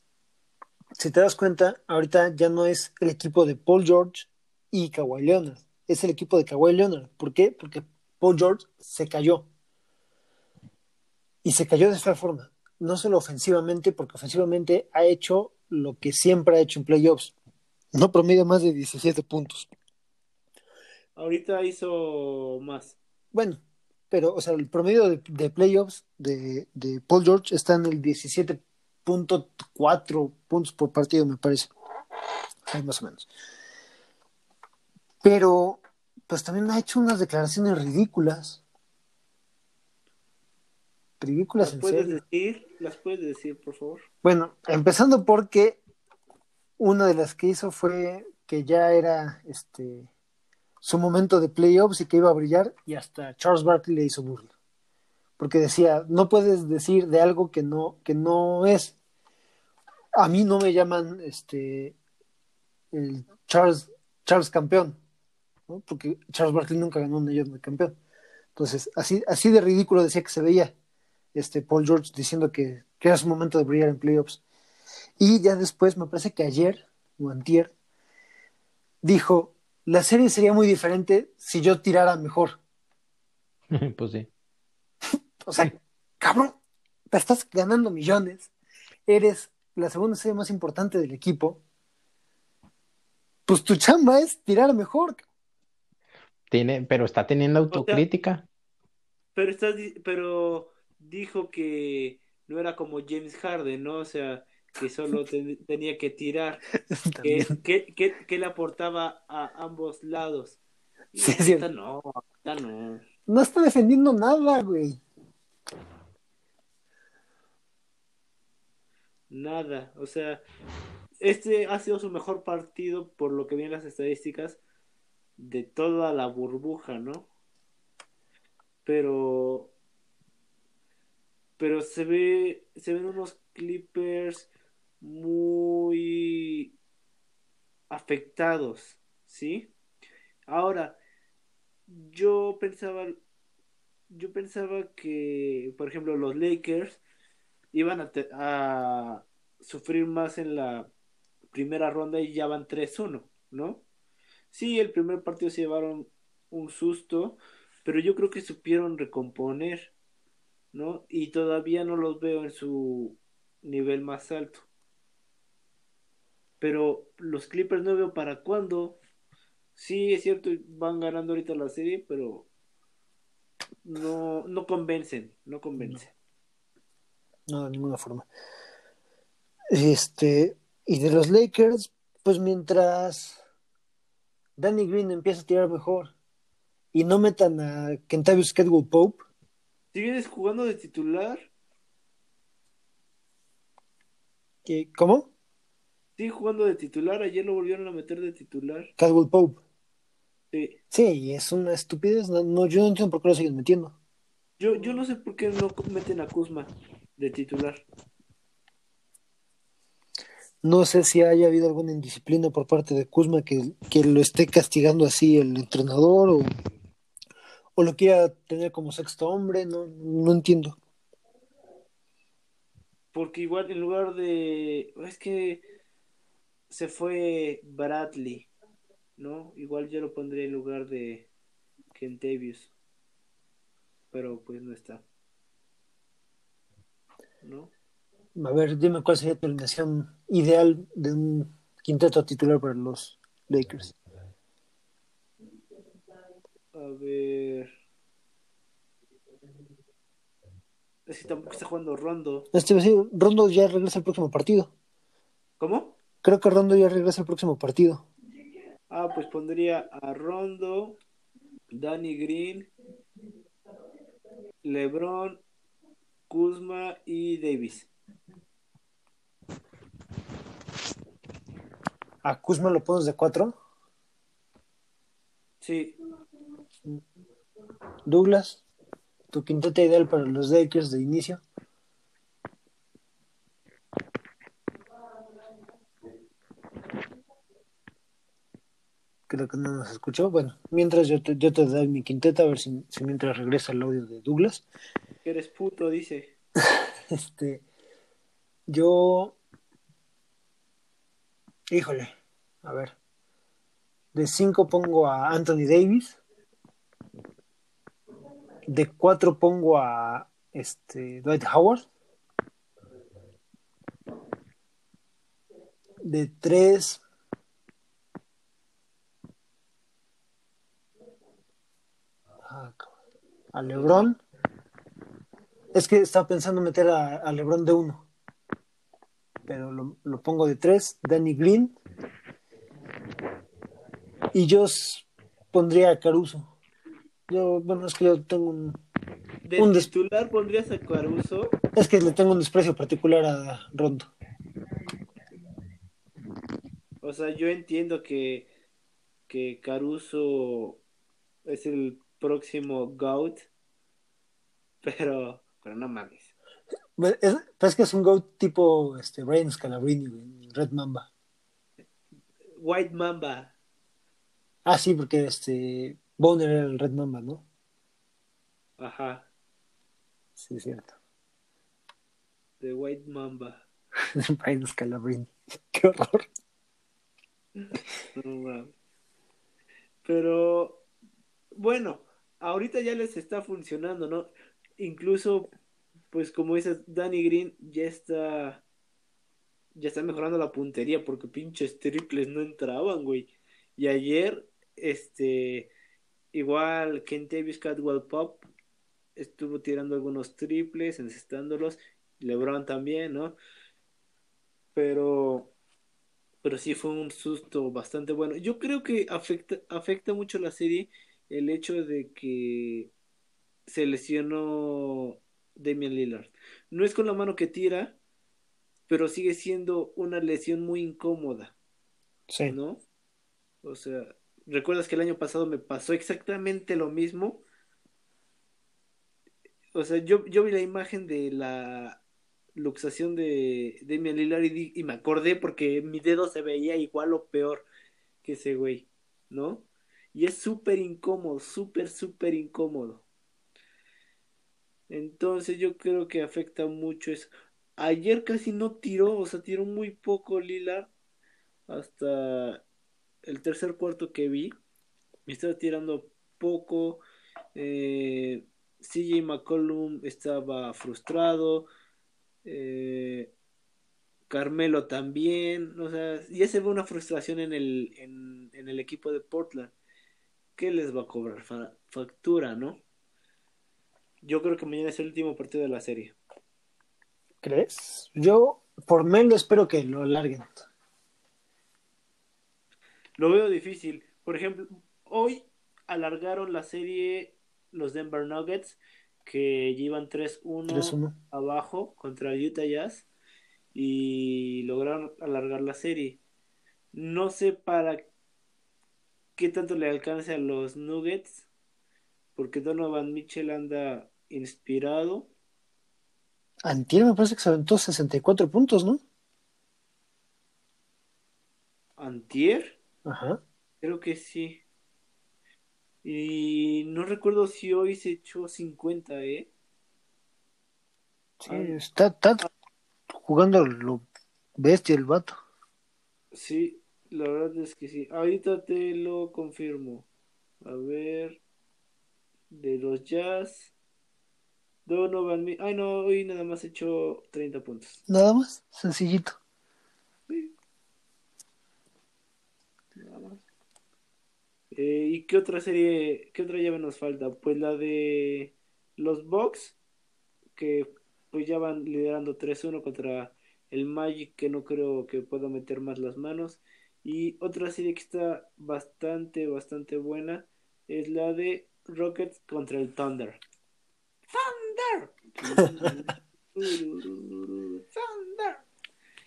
Si te das cuenta, ahorita ya no es el equipo de Paul George y Kawhi Leonard, es el equipo de Kawhi Leonard. ¿Por qué? Porque Paul George se cayó. Y se cayó de esta forma. No solo ofensivamente, porque ofensivamente ha hecho lo que siempre ha hecho en playoffs. No promedia más de 17 puntos. Ahorita hizo más. Bueno, pero, o sea, el promedio de, de playoffs de, de Paul George está en el 17.4 puntos por partido, me parece. Ahí más o menos. Pero, pues también ha hecho unas declaraciones ridículas. Ridículas ¿Las en puedes serio. decir? ¿Las puedes decir, por favor? Bueno, empezando porque una de las que hizo fue que ya era este su momento de playoffs y que iba a brillar y hasta Charles Barkley le hizo burla. Porque decía, no puedes decir de algo que no que no es. A mí no me llaman este el Charles Charles campeón, ¿no? Porque Charles Barkley nunca ganó un de campeón. Entonces, así así de ridículo decía que se veía este Paul George diciendo que, que era su momento de brillar en playoffs. Y ya después, me parece que ayer o antier, dijo, la serie sería muy diferente si yo tirara mejor. [LAUGHS] Pues sí. [LAUGHS] O sea, cabrón, te estás ganando millones, eres la segunda serie más importante del equipo, pues tu chamba es tirar mejor. Tiene, pero está teniendo autocrítica. Pero estás, pero dijo que no era como James Harden, ¿no? O sea, que solo ten- [LAUGHS] tenía que tirar, [LAUGHS] que, que, que, que le aportaba a ambos lados. Y [LAUGHS] Sí, no, no. No está defendiendo nada, güey. Nada, o sea, este ha sido su mejor partido por lo que vi en las estadísticas de toda la burbuja, ¿no? Pero pero se ve se ven unos Clippers muy afectados, ¿sí? Ahora, yo pensaba yo pensaba que, por ejemplo, los Lakers iban a, a sufrir más en la primera ronda y ya van 3-1, ¿no? Sí, el primer partido se llevaron un susto, pero yo creo que supieron recomponer, ¿no? Y todavía no los veo en su nivel más alto. Pero los Clippers no veo para cuándo. Sí, es cierto, van ganando ahorita la serie, pero no, no convencen, no convencen. No, de ninguna forma. Este, y de los Lakers, pues mientras Danny Green empieza a tirar mejor y no metan a Kentavious Caldwell Pope, Si vienes jugando de titular, que, ¿cómo? sigue jugando de titular, ayer lo volvieron a meter de titular. Caldwell Pope. Sí. Sí, es una estupidez. No, no, yo no entiendo por qué lo siguen metiendo. Yo, yo no sé por qué no meten a Kuzma de titular. No sé si haya habido alguna indisciplina por parte de Kuzma que, que lo esté castigando así el entrenador o, o lo quiera tener como sexto hombre. No, no entiendo. Porque igual en lugar de... Es que se fue Bradley, ¿no? Igual yo lo pondría en lugar de Kentavious. Pero pues no está. ¿No? A ver, dime cuál sería tu alineación ideal de un quinteto titular para los Lakers. A ver... Es que tampoco está jugando Rondo. Este decir, Rondo ya regresa el próximo partido. ¿Cómo? Creo que Rondo ya regresa el próximo partido. Ah, pues pondría a Rondo, Danny Green, LeBron, Kuzma y Davis. A Kuzma lo pones de cuatro. Sí, Douglas, tu quinteto ideal para los Lakers de inicio. Creo que no nos escuchó. Bueno, mientras yo te, yo te doy mi quinteta, a ver si, si mientras regresa el audio de Douglas. eres puto, dice. [LAUGHS] Este, yo, híjole, a ver, de 5 pongo a Anthony Davis, de 4 pongo a este Dwight Howard, de 3 a LeBron. Es que estaba pensando meter a, a LeBron de uno, pero lo, pongo de tres. Danny Green. Y yo pondría a Caruso. Yo, bueno, es que yo tengo un. De Un des- titular pondrías a Caruso. Es que le tengo un desprecio particular a Rondo. O sea, yo entiendo que, que Caruso es el próximo GOAT, pero, pero no mames. Es, pero es que es un GOAT tipo este, Brian Scalabrine, güey, Red Mamba. White Mamba. Ah, sí, porque este. Boner era el Red Mamba, ¿no? Ajá, Sí, es cierto. de White Mamba. [LAUGHS] Brian Scalabrine. [LAUGHS] Qué horror. No. Pero, bueno, ahorita ya les está funcionando, ¿no? Incluso, pues como dices, Danny Green ya está, ya está mejorando la puntería porque pinches triples no entraban, güey. Y ayer, este, igual Kentavious Caldwell Pop estuvo tirando algunos triples, encestándolos, LeBron también, ¿no? Pero pero sí fue un susto bastante bueno. Yo creo que afecta, afecta mucho la serie el hecho de que se lesionó Damian Lillard. No es con la mano que tira, pero sigue siendo una lesión muy incómoda, Sí. ¿no? O sea, ¿recuerdas que el año pasado me pasó exactamente lo mismo? O sea, yo, yo vi la imagen de la luxación de Damian Lillard y, y me acordé porque mi dedo se veía igual o peor que ese güey, ¿no? Y es súper incómodo, súper, súper incómodo. Entonces yo creo que afecta mucho eso. Ayer casi no tiró, o sea, tiró muy poco Lillard hasta el tercer cuarto que vi. Estaba tirando poco. Eh, CJ McCollum estaba frustrado. eh, Carmelo también. O sea, ya se ve una frustración en el, en, el equipo de Portland. ¿Qué les va a cobrar? Fa- factura, ¿no? Yo creo que mañana es el último partido de la serie. ¿Crees? Yo, por Melo, espero que lo alarguen. Lo veo difícil. Por ejemplo, hoy alargaron la serie los Denver Nuggets, que llevan 3-1 3-1. abajo contra Utah Jazz y lograron alargar la serie. No sé para qué tanto le alcance a los Nuggets, porque Donovan Mitchell anda inspirado. Antier me parece que se aventó 64 puntos, ¿no? Antier, Ajá. creo que sí. Y no recuerdo si hoy se echó 50, ¿eh? Sí, Ah. está, está jugando lo bestia el vato. Sí, la verdad es que sí. Ahorita te lo confirmo. A ver. De los Jazz. Donovan. Ay, no, hoy nada más he hecho 30 puntos. Nada más, sencillito. Sí. Nada más. Eh, ¿y qué otra serie, qué otra llave nos falta? Pues la de los Bucks, que pues ya van liderando 3-1 contra el Magic, que no creo que pueda meter más las manos. Y otra serie que está bastante, bastante buena es la de Rockets contra el Thunder. ¡Thunder! [LAUGHS] ¡Thunder!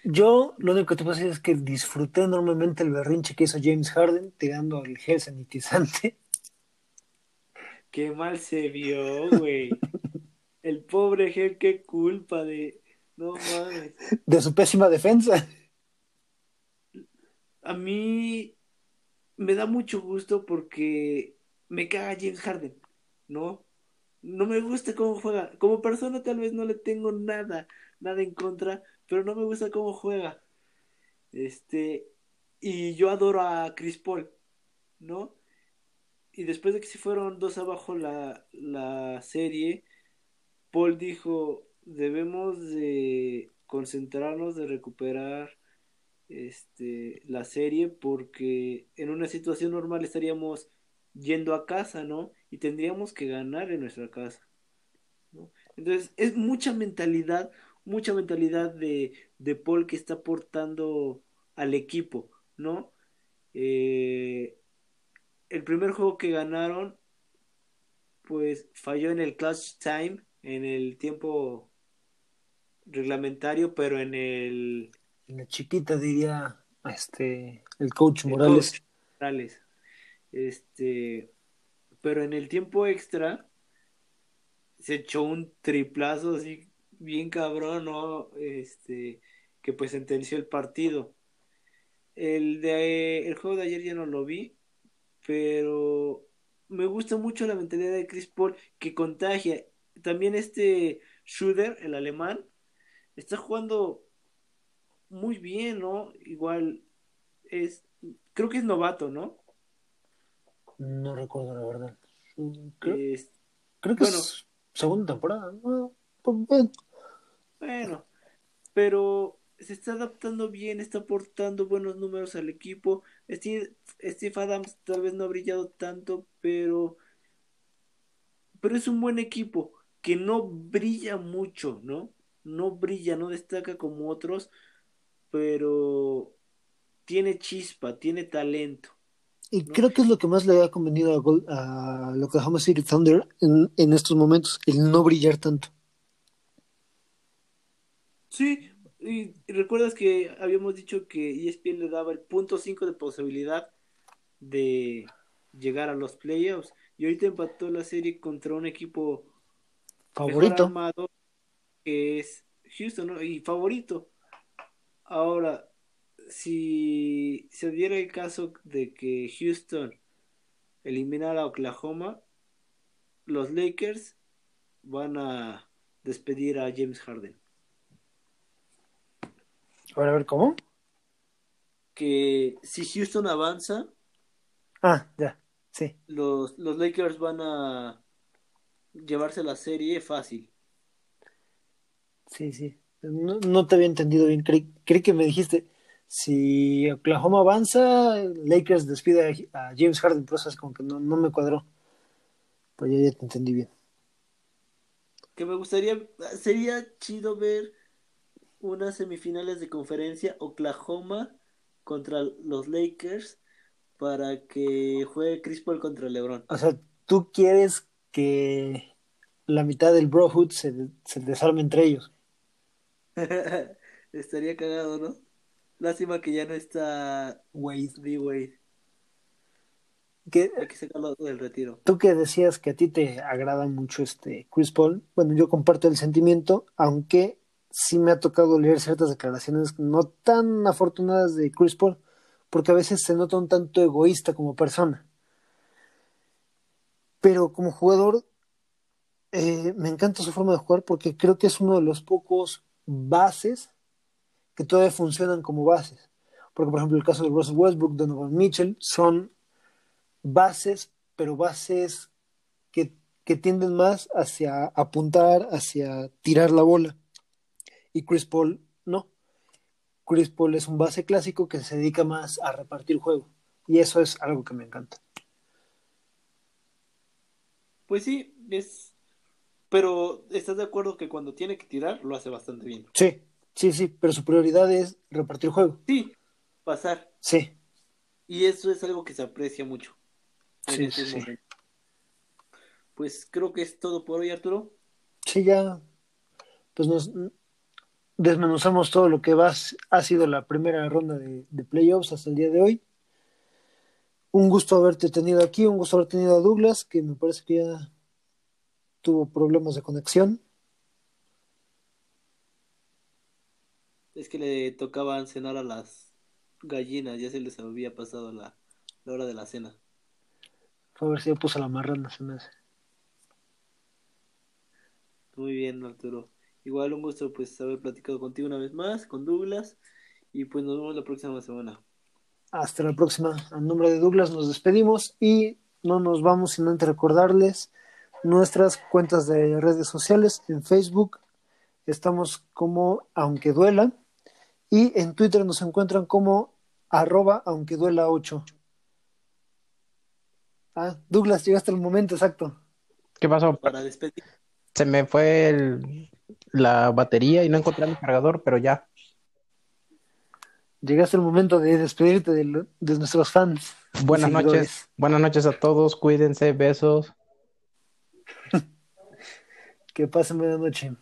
Yo lo único que te puedo decir es que disfruté enormemente el berrinche que hizo James Harden tirando el gel sanitizante. [LAUGHS] Qué mal se vio, güey. El pobre Gel, qué culpa de. No mames. de su pésima defensa. A mí me da mucho gusto porque me caga James Harden, ¿no? No me gusta cómo juega. Como persona tal vez no le tengo nada, nada en contra, pero no me gusta cómo juega. Este, y yo adoro a Chris Paul, ¿no? Y después de que se fueron dos abajo la, la serie, Paul dijo, debemos de concentrarnos, de recuperar este, la serie porque en una situación normal estaríamos yendo a casa, ¿no? y tendríamos que ganar en nuestra casa. Entonces, es mucha mentalidad, mucha mentalidad de, de Paul que está aportando al equipo, ¿no? Eh, el primer juego que ganaron, pues falló en el clutch time, en el tiempo reglamentario, pero en el... En la chiquita diría este el coach Morales. Morales. Este, pero en el tiempo extra se echó un triplazo así bien cabrón, ¿no? Este, que pues sentenció el partido. El de el juego de ayer ya no lo vi, pero me gusta mucho la mentalidad de Chris Paul que contagia. También este Schroeder, el alemán, está jugando muy bien, ¿no? Igual es, creo que es novato, ¿no? No recuerdo la verdad. Creo, que es segunda temporada. Pues, bueno, pero se está adaptando bien, está aportando buenos números al equipo. Steve, Steve Adams tal vez no ha brillado tanto, pero, pero es un buen equipo que no brilla mucho, ¿no? No brilla, no destaca como otros, pero tiene chispa, tiene talento. Y creo que es lo que más le ha convenido a, a Oklahoma City Thunder en, en estos momentos, el no brillar tanto. Sí, y recuerdas que habíamos dicho que ESPN le daba el punto 5 de posibilidad de llegar a los playoffs. Y ahorita empató la serie contra un equipo favorito armado que es Houston, ¿no? Y favorito. Ahora, si se diera el caso de que Houston eliminara a Oklahoma, los Lakers van a despedir a James Harden. A ver, a ver, ¿cómo? Que si Houston avanza. Ah, ya, sí. Los, los Lakers van a llevarse la serie fácil. Sí, sí. No, no te había entendido bien. Creí, creí que me dijiste si Oklahoma avanza, Lakers despide a, James Harden, pero eso es como que no, no me cuadró. Pues ya, ya te entendí bien. Que me gustaría, sería chido ver unas semifinales de conferencia Oklahoma contra los Lakers para que juegue Chris Paul contra LeBron. O sea, tú quieres que la mitad del Brohood se, se desarme entre ellos. [LAUGHS] Estaría cagado, ¿no? Lástima que ya no está Wade, B. Wade. Que, Hay que sacarlo del retiro. Tú que decías que a ti te agrada mucho este Chris Paul, bueno, yo comparto el sentimiento, aunque sí me ha tocado leer ciertas declaraciones no tan afortunadas de Chris Paul, porque a veces se nota un tanto egoísta como persona. Pero como jugador, eh, me encanta su forma de jugar porque creo que es uno de los pocos bases que todavía funcionan como bases. Porque, por ejemplo, el caso de Russell Westbrook, Donovan Mitchell, son bases, pero bases que, que tienden más hacia apuntar, hacia tirar la bola. Y Chris Paul no. Chris Paul es un base clásico que se dedica más a repartir juego. Y eso es algo que me encanta. Pues sí, es. Pero ¿estás de acuerdo que cuando tiene que tirar lo hace bastante bien? Sí, Sí, sí, pero su prioridad es repartir juego. Sí, pasar. Sí. Y eso es algo que se aprecia mucho. sí, este sí. Pues creo que es todo por hoy, Arturo. Sí, ya. Pues nos desmenuzamos todo lo que va, ha sido la primera ronda de, de playoffs hasta el día de hoy. Un gusto haberte tenido aquí, un gusto haber tenido a Douglas, que me parece que ya tuvo problemas de conexión. Es que le tocaban cenar a las gallinas, ya se les había pasado la, la hora de la cena. Fue a ver si ya puso la marrana, se me hace. Muy bien, Arturo. Igual un gusto pues haber platicado contigo una vez más, con Douglas, y pues nos vemos la próxima semana. Hasta la próxima. A nombre de Douglas nos despedimos y no nos vamos sin antes recordarles nuestras cuentas de redes sociales en Facebook. Estamos como Aunque Duela. Y en Twitter nos encuentran como arroba aunque duela 8. Ah, Douglas, llegaste al momento exacto. ¿Qué pasó? Para despedir. Se me fue el- la batería y no encontré mi cargador, pero ya. Llegaste al momento de despedirte de, lo- de nuestros fans. Buenas noches. Buenas noches a todos. Cuídense. Besos. [LAUGHS] Que pasen buena noche.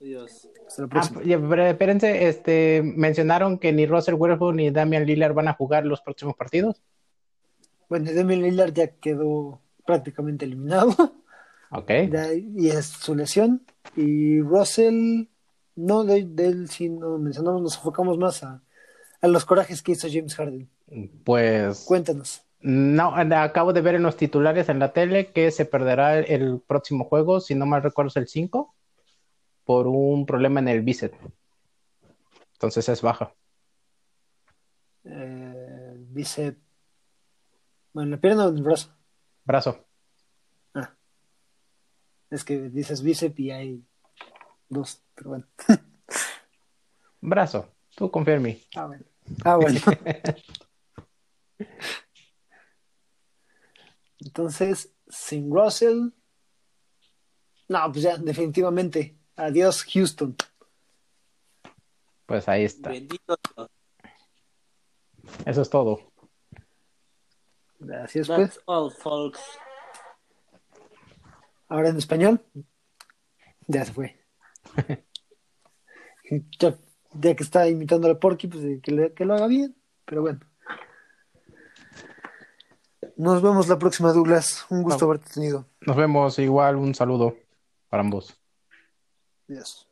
Adiós. Hasta la Ah, próxima. pero espérense, este, mencionaron que ni Russell Westbrook ni Damian Lillard van a jugar los próximos partidos. Bueno, Damian Lillard ya quedó prácticamente eliminado. [LAUGHS] Ok. Ya- y es su lesión. Y Russell, no, de, de él sí no mencionamos, nos enfocamos más a, a los corajes que hizo James Harden. Pues Cuéntanos. no, acabo de ver en los titulares en la tele que se perderá el, el próximo juego, si no mal recuerdo es el 5, por un problema en el bíceps. Entonces es baja. Eh, dice. Bueno, la pierna o el brazo. Brazo. Es que dices bíceps y hay dos, pero bueno. Brazo. Tú confía en mí. Ah, bueno. Ah, bueno. [LAUGHS] Entonces, sin Russell. No, pues ya, definitivamente. Adiós, Houston. Pues ahí está. Bendito. Eso es todo. Gracias, pues. That's all, folks. Ahora en español. Ya se fue. [LAUGHS] ya, ya que está imitando a Porky, pues que, le- que lo haga bien. Pero bueno. Nos vemos la próxima, Douglas. Un gusto No. haberte tenido. Nos vemos. Igual un saludo para ambos. Adiós.